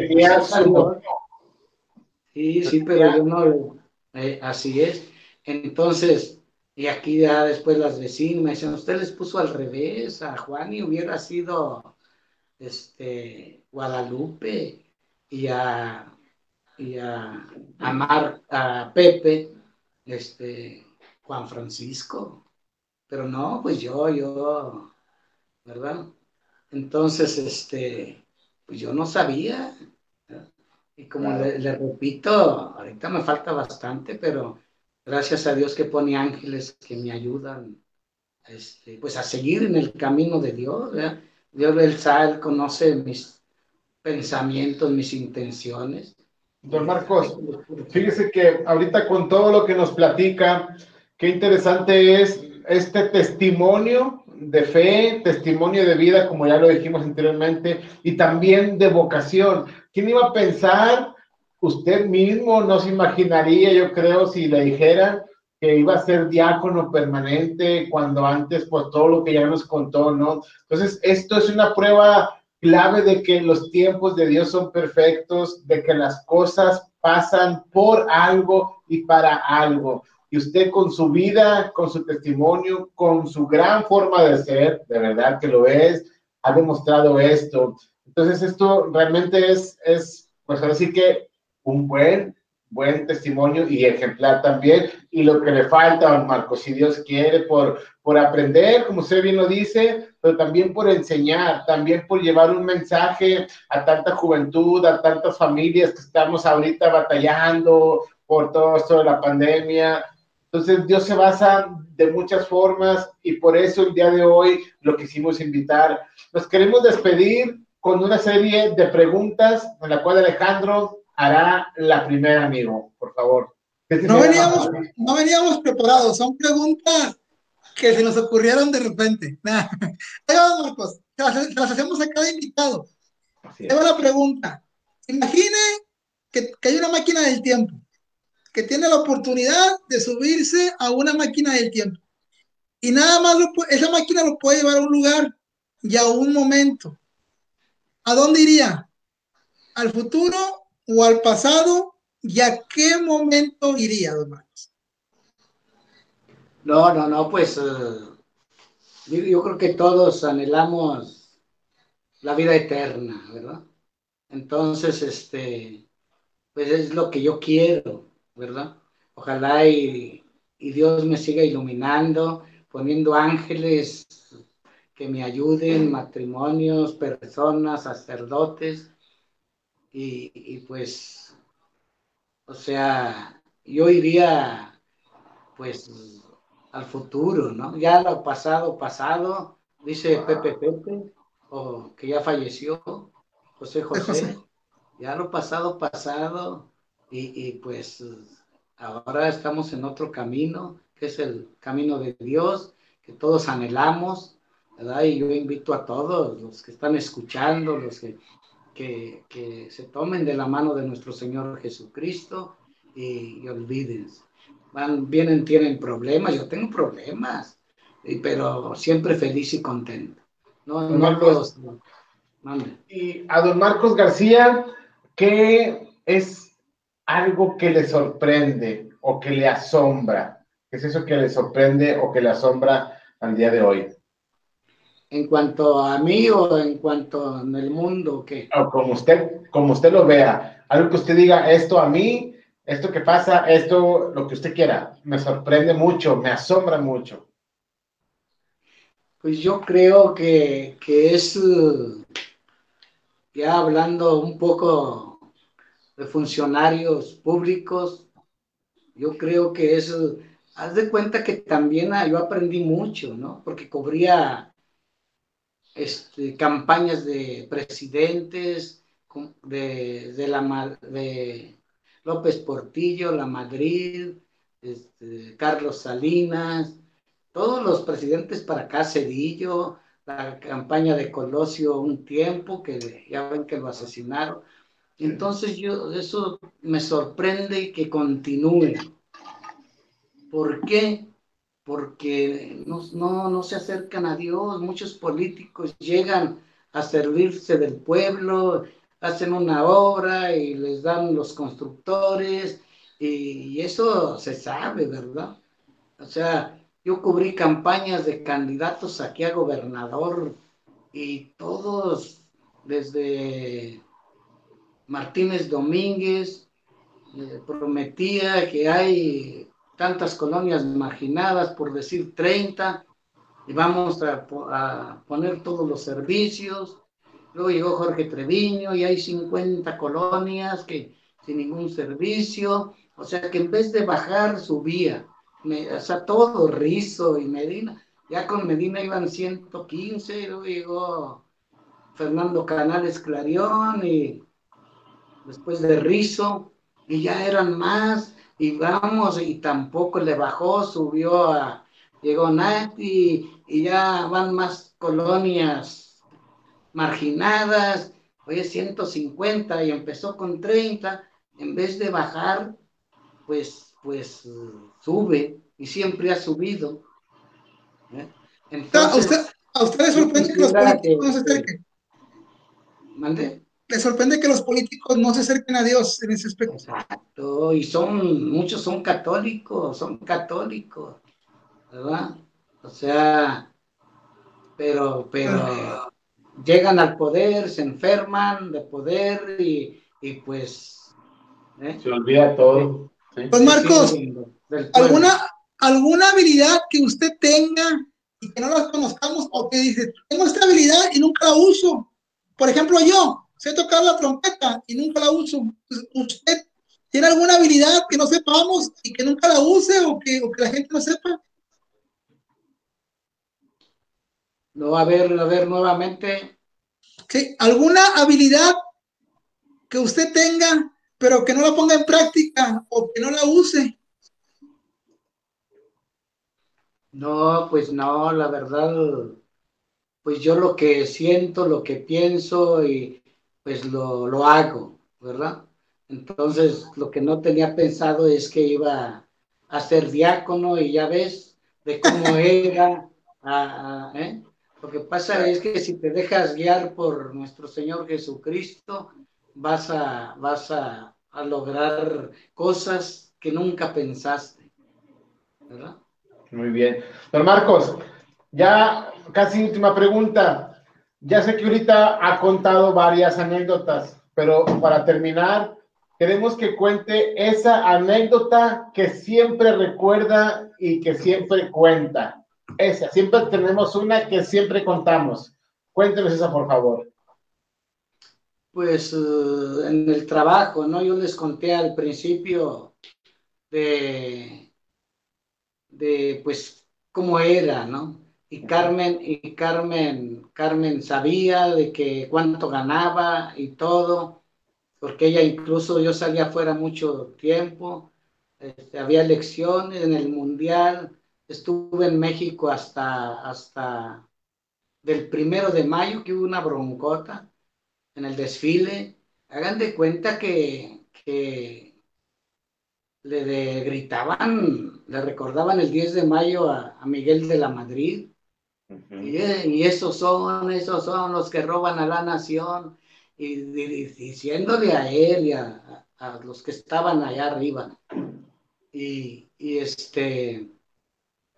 Sí, sí, pero yo no, eh, así es. Entonces, y aquí ya después las vecinas me decían, usted les puso al revés, a Juan y hubiera sido este Guadalupe y a y a, a, Mar, a Pepe, este Juan Francisco. Pero no, pues yo, yo, ¿verdad? Entonces, este, pues yo no sabía. Y como le, repito, ahorita me falta bastante, pero gracias a Dios que pone ángeles que me ayudan este, pues a seguir en el camino de Dios. Dios, él sabe, él conoce mis pensamientos, mis intenciones. Don Marcos, fíjese que ahorita con todo lo que nos platica, qué interesante es este testimonio de fe, testimonio de vida, como ya lo dijimos anteriormente, y también de vocación. ¿Quién iba a pensar? Usted mismo no se imaginaría, yo creo, si le dijeran que iba a ser diácono permanente cuando antes, pues todo lo que ya nos contó, ¿no? Entonces, esto es una prueba clave de que los tiempos de Dios son perfectos, de que las cosas pasan por algo y para algo y usted con su vida, con su testimonio, con su gran forma de ser, de verdad que lo es, ha demostrado esto. Entonces esto realmente es, es pues decir que un buen, buen testimonio y ejemplar también. Y lo que le falta, don Marcos, si Dios quiere, por, por aprender, como usted bien lo dice, pero también por enseñar, también por llevar un mensaje a tanta juventud, a tantas familias que estamos ahorita batallando por todo esto de la pandemia, entonces Dios se basa de muchas formas y por eso el día de hoy lo quisimos invitar. Nos queremos despedir con una serie de preguntas en la cual Alejandro hará la primera, amigo, por favor. No veníamos, no veníamos preparados, son preguntas que se nos ocurrieron de repente. Ahí vamos, Marcos, las, las hacemos a cada invitado. Ahí va la pregunta. Imagine que, que hay una máquina del tiempo que tiene la oportunidad de subirse a una máquina del tiempo. Y nada más esa máquina lo puede llevar a un lugar y a un momento. ¿A dónde iría? ¿Al futuro o al pasado? ¿Y a qué momento iría, don? No, no, no, pues eh, yo creo que todos anhelamos la vida eterna, ¿verdad? Entonces, este, pues es lo que yo quiero. ¿verdad? Ojalá y, Dios me siga iluminando, poniendo ángeles que me ayuden, matrimonios, personas, sacerdotes, y, pues, o sea, yo iría pues al futuro, ¿no? Ya lo pasado, pasado, dice Pepe Pepe, o que ya falleció, José José, ya lo pasado, pasado, y, pues ahora estamos en otro camino, que es el camino de Dios, que todos anhelamos, ¿verdad? Y yo invito a todos los que están escuchando, los que, que, se tomen de la mano de nuestro Señor Jesucristo y, olvídense. Van, vienen, tienen problemas, yo tengo problemas, pero siempre feliz y contento. No, Marcos, y a don Marcos García, ¿qué es algo que le sorprende o que le asombra? ¿Qué es eso que le sorprende o que le asombra al día de hoy? En cuanto a mí o en cuanto en el mundo, ¿qué? O como usted, como usted lo vea, algo que usted diga, esto a mí, esto que pasa, esto, lo que usted quiera, me sorprende mucho, me asombra mucho. Pues yo creo que, que es, ya hablando un poco de funcionarios públicos, yo creo que es, haz de cuenta que también ah, yo aprendí mucho, ¿no? Porque cubría este, campañas de presidentes, de, de la de López Portillo, La Madrid, este, Carlos Salinas, todos los presidentes para acá, Cedillo, la campaña de Colosio un tiempo, que ya ven que lo asesinaron. Entonces yo, eso me sorprende que continúe. ¿Por qué? Porque no, no, no se acercan a Dios. Muchos políticos llegan a servirse del pueblo, hacen una obra y les dan los constructores y, eso se sabe, ¿verdad? O sea, yo cubrí campañas de candidatos aquí a gobernador y todos, desde Martínez Domínguez, eh, prometía que hay tantas colonias marginadas, por decir 30, y vamos a, poner todos los servicios Luego llegó Jorge Treviño y hay 50 colonias que sin ningún servicio. O sea que en vez de bajar, subía. o sea, todo Rizo y Medina. Ya con Medina iban 115, luego llegó Fernando Canales Clarión y después de Rizo, y ya eran más, y vamos, y tampoco le bajó, subió a, llegó Nati, y ya van más colonias marginadas, hoy es 150 y empezó con 30, en vez de bajar, pues, pues sube y siempre ha subido. ¿eh? Entonces, ¿A usted, le sorprende que los políticos no se acerquen? ¿Mande? Le sorprende que los políticos no se acerquen a Dios en ese aspecto. Exacto, y son, muchos son católicos, son católicos, ¿verdad? O sea, pero, pero, llegan al poder, se enferman de poder y, pues... ¿eh? Se olvida todo. Pues Marcos, ¿alguna, ¿alguna habilidad que usted tenga y que no la conozcamos o que dice, tengo esta habilidad y nunca la uso? Por ejemplo, yo sé tocar la trompeta y nunca la uso. ¿Usted tiene alguna habilidad que no sepamos y que nunca la use o que, o que la gente no sepa? No, a ver, a ver, nuevamente. Sí, ¿Alguna habilidad que usted tenga, pero que no la ponga en práctica o que no la use? No, pues no, la verdad, pues yo lo que siento, lo que pienso y pues lo, lo hago, ¿verdad? Entonces, lo que no tenía pensado es que iba a ser diácono y ya ves de cómo era, ¿eh? Lo que pasa es que si te dejas guiar por nuestro Señor Jesucristo, vas a, vas a, lograr cosas que nunca pensaste. ¿Verdad? Muy bien. Don Marcos, ya casi última pregunta. Ya sé que ahorita ha contado varias anécdotas, pero para terminar, queremos que cuente esa anécdota que siempre recuerda y que siempre cuenta. Esa, siempre tenemos una que siempre contamos. Cuéntenos esa, por favor. Pues eh, en el trabajo, ¿no? Yo les conté al principio de, de pues, cómo era, ¿no? Y Carmen, y Carmen, Carmen sabía de que cuánto ganaba y todo, porque ella incluso, yo salía afuera mucho tiempo, este, había elecciones en el mundial, Estuve en México hasta, hasta del primero de mayo, que hubo una broncota en el desfile. Hagan de cuenta que, le gritaban, le recordaban el 10 de mayo a, Miguel de la Madrid. Y, esos son, esos son los que roban a la nación. Y, diciéndole a él y a, a los que estaban allá arriba Y, y este,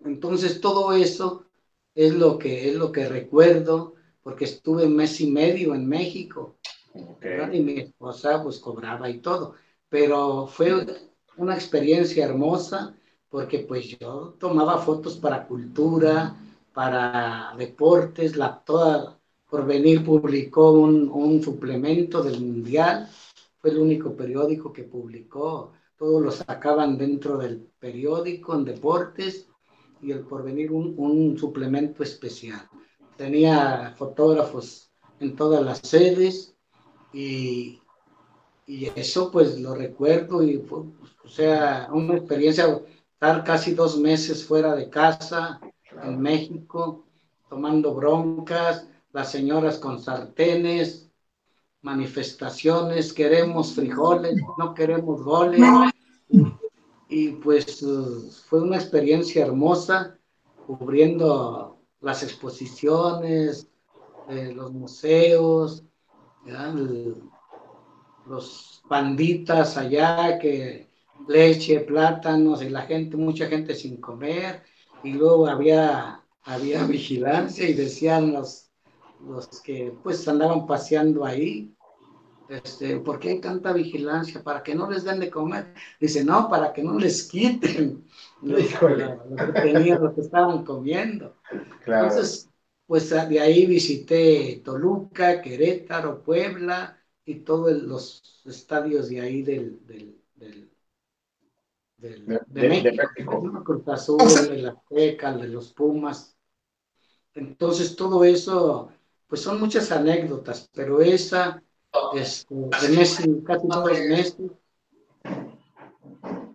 entonces todo eso es lo que, es lo que recuerdo, porque estuve un mes y medio en México. Y mi esposa pues cobraba y todo. Pero fue una experiencia hermosa porque pues yo tomaba fotos para cultura, para deportes, la toda Porvenir publicó un, un suplemento del Mundial, fue el único periódico que publicó, todos lo sacaban dentro del periódico en deportes y el Porvenir un, un suplemento especial. Tenía fotógrafos en todas las sedes y, y eso pues lo recuerdo y o sea, una experiencia, estar casi dos meses fuera de casa en México, tomando broncas, las señoras con sartenes, manifestaciones, queremos frijoles, no queremos goles. Y, pues fue una experiencia hermosa cubriendo las exposiciones, eh, los museos, los panditas allá, que leche, plátanos y la gente, mucha gente sin comer. Y luego había, había vigilancia y decían los, los que pues andaban paseando ahí, este, ¿por qué hay tanta vigilancia? Para que no les den de comer. Dice, no, para que no les quiten lo, que tenían, lo que estaban comiendo. Entonces, pues de ahí visité Toluca, Querétaro, Puebla y todos los estadios de ahí del, del, del, de, México. Cruz Azul, de la Teca, de los Pumas. Entonces, todo eso pues son muchas anécdotas, pero esa, este, de casi dos meses,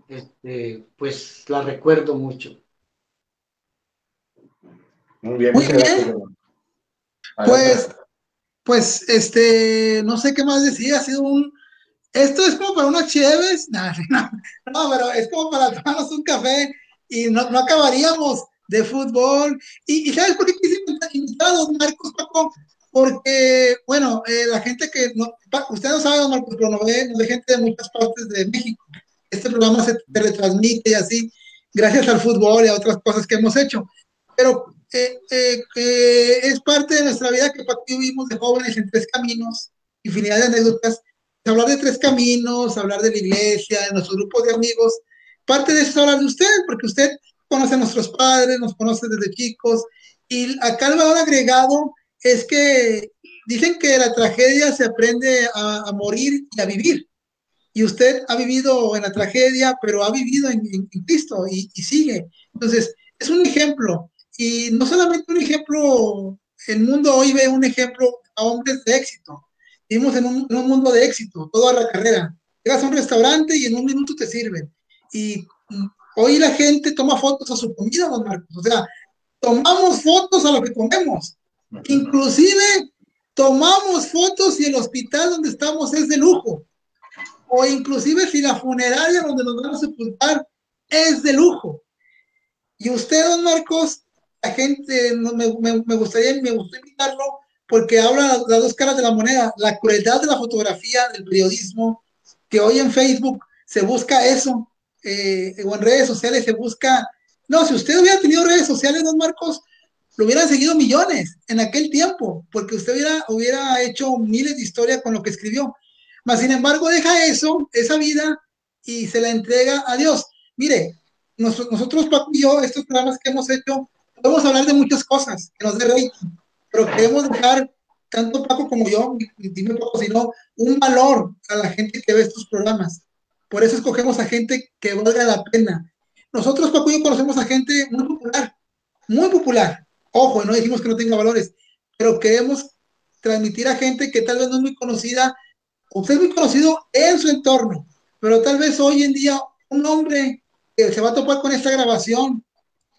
este, pues la recuerdo mucho. Muy bien, Muy bien. Pues, pues, este, no sé qué más decir, ha sido un, esto es como para unos chéves, no, no, pero es como para tomarnos un café y no, no acabaríamos de fútbol. Y, ¿sabes por qué quise invitar a los Marcos, Paco? Porque, bueno, eh, la gente que, no, usted no sabe, don Marcos, pero no ve, no ve gente de muchas partes de México. Este programa se retransmite y así, gracias al fútbol y a otras cosas que hemos hecho. Pero eh, eh, es parte de nuestra vida que Paco vivimos de jóvenes en tres caminos, infinidad de anécdotas. Hablar de tres caminos, hablar de la iglesia, de nuestro grupo de amigos. Parte de eso es hablar de usted, porque usted conoce a nuestros padres, nos conoce desde chicos, y acá el valor agregado es que dicen que la tragedia se aprende a, morir y a vivir. Y usted ha vivido en la tragedia, pero ha vivido en, Cristo y, sigue. Entonces, es un ejemplo. Y no solamente un ejemplo, el mundo hoy ve un ejemplo a hombres de éxito. Vivimos en un, en un mundo de éxito, toda la carrera. Llegas a un restaurante y en un minuto te sirven. Y Hoy la gente toma fotos a su comida, don Marcos. O sea, tomamos fotos a lo que comemos. Inclusive tomamos fotos si el hospital donde estamos es de lujo. O inclusive si la funeraria donde nos van a sepultar es de lujo. Y usted, don Marcos, la gente, me, me, gustaría, me gustaría invitarlo porque habla las dos caras de la moneda, la crueldad de la fotografía, del periodismo, que hoy en Facebook se busca eso, eh, o en redes sociales se busca. No, si usted hubiera tenido redes sociales, don Marcos, lo hubieran seguido millones en aquel tiempo, porque usted hubiera, hubiera hecho miles de historias con lo que escribió. Mas, sin embargo, deja eso, esa vida, y se la entrega a Dios. Mire, nosotros, nosotros Paco y yo, estos programas que hemos hecho, podemos hablar de muchas cosas que nos dé rey, pero queremos dejar, tanto Paco como yo, dime Paco, sino un valor a la gente que ve estos programas. Por eso escogemos a gente que valga la pena. Nosotros, Paco y yo, conocemos a gente muy popular, muy popular. Ojo, no dijimos que no tenga valores, pero queremos transmitir a gente que tal vez no es muy conocida, usted es muy conocido en su entorno, pero tal vez hoy en día un hombre que se va a topar con esta grabación,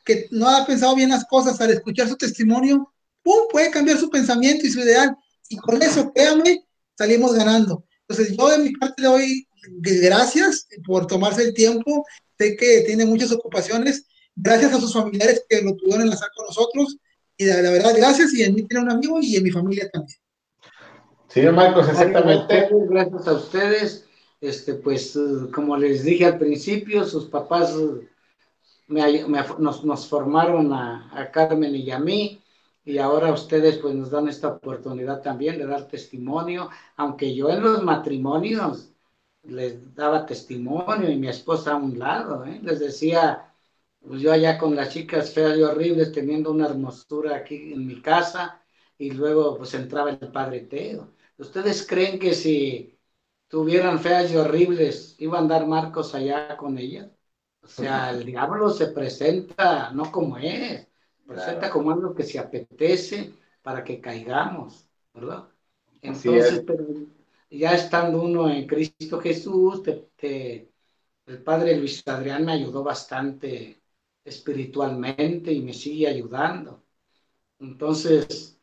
que no ha pensado bien las cosas al escuchar su testimonio, ¡pum! puede cambiar su pensamiento y su ideal. Y con eso, créame, salimos ganando. Entonces, yo de mi parte de hoy gracias por tomarse el tiempo. Sé que tiene muchas ocupaciones. Gracias a sus familiares que lo pudieron enlazar con nosotros. Y la verdad, gracias. Y en mí tiene un amigo y en mi familia también. Sí, Marcos, exactamente. Gracias a ustedes. este, pues, eh, como les dije al principio, sus papás me, nos, nos, formaron a, a, Carmen y a mí, y ahora ustedes pues nos dan esta oportunidad también de dar testimonio, aunque yo en los matrimonios les daba testimonio y mi esposa a un lado, ¿eh? les decía, pues yo allá con las chicas feas y horribles teniendo una hermosura aquí en mi casa y luego pues entraba el padre Teo. ¿Ustedes creen que si tuvieran feas y horribles iba a andar Marcos allá con ellas? O sea, el diablo se presenta no como es, presenta como algo que se apetece para que caigamos, ¿verdad? Entonces, pero ya estando uno en Cristo Jesús, el padre Luis Adrián me ayudó bastante espiritualmente y me sigue ayudando. Entonces,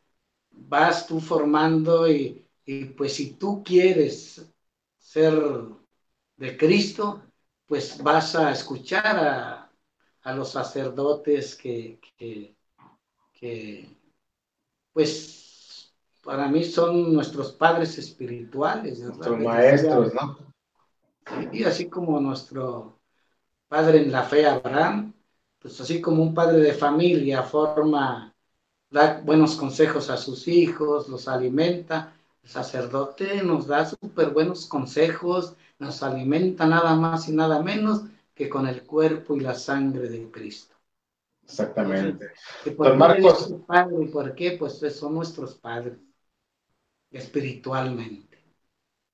vas tú formando y, pues si tú quieres ser de Cristo, pues vas a escuchar a, los sacerdotes que, que, pues para mí son nuestros padres espirituales. Nuestros maestros, ¿no? Y así como nuestro padre en la fe, Abraham, pues así como un padre de familia forma, da buenos consejos a sus hijos, los alimenta, el sacerdote nos da súper buenos consejos, nos alimenta nada más y nada menos que con el cuerpo y la sangre de Cristo. Exactamente. por Marcos. Padre, ¿Por qué? Pues son nuestros padres, espiritualmente.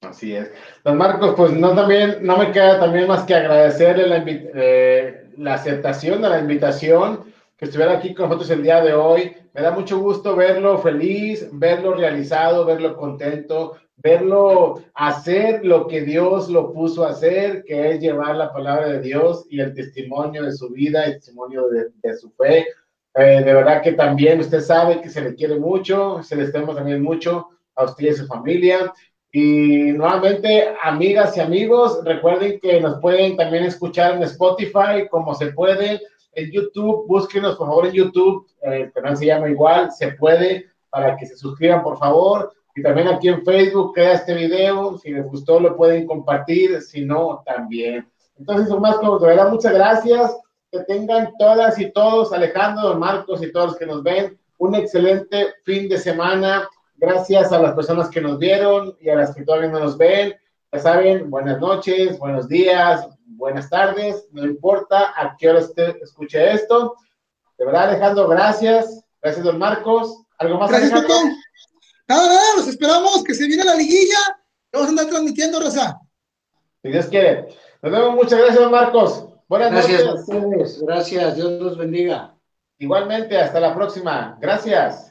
Así es. Don Marcos, pues no también, no me queda también más que agradecerle la, eh, la aceptación de la invitación, que estuviera aquí con nosotros el día de hoy. Me da mucho gusto verlo feliz, verlo realizado, verlo contento, verlo hacer lo que Dios lo puso a hacer, que es llevar la palabra de Dios y el testimonio de su vida, el testimonio de, su fe. Eh, de verdad que también usted sabe que se le quiere mucho, se le estemos también mucho a usted y a su familia. Y nuevamente, amigas y amigos, recuerden que nos pueden también escuchar en Spotify, como se puede, en YouTube, búsquenos por favor en YouTube, el canal se llama igual, se puede, para que se suscriban por favor. Y también aquí en Facebook queda este video, si les gustó lo pueden compartir, si no, también. Entonces, más como de verdad, muchas gracias. Que tengan todas y todos, Alejandro, don Marcos y todos los que nos ven, un excelente fin de semana Gracias a las personas que nos vieron y a las que todavía no nos ven. Ya saben, buenas noches, buenos días, buenas tardes, no importa a qué hora usted escuche esto. De verdad, Alejandro, gracias. Gracias, don Marcos. ¿Algo más, gracias, Alejandro? Nada, nada, los esperamos, que se viene la liguilla. Vamos a andar transmitiendo, Rosa. Si Dios quiere. Nos vemos, muchas gracias, Marcos. Buenas gracias noches. Gracias a ustedes, gracias, Dios los bendiga. Igualmente, hasta la próxima. Gracias.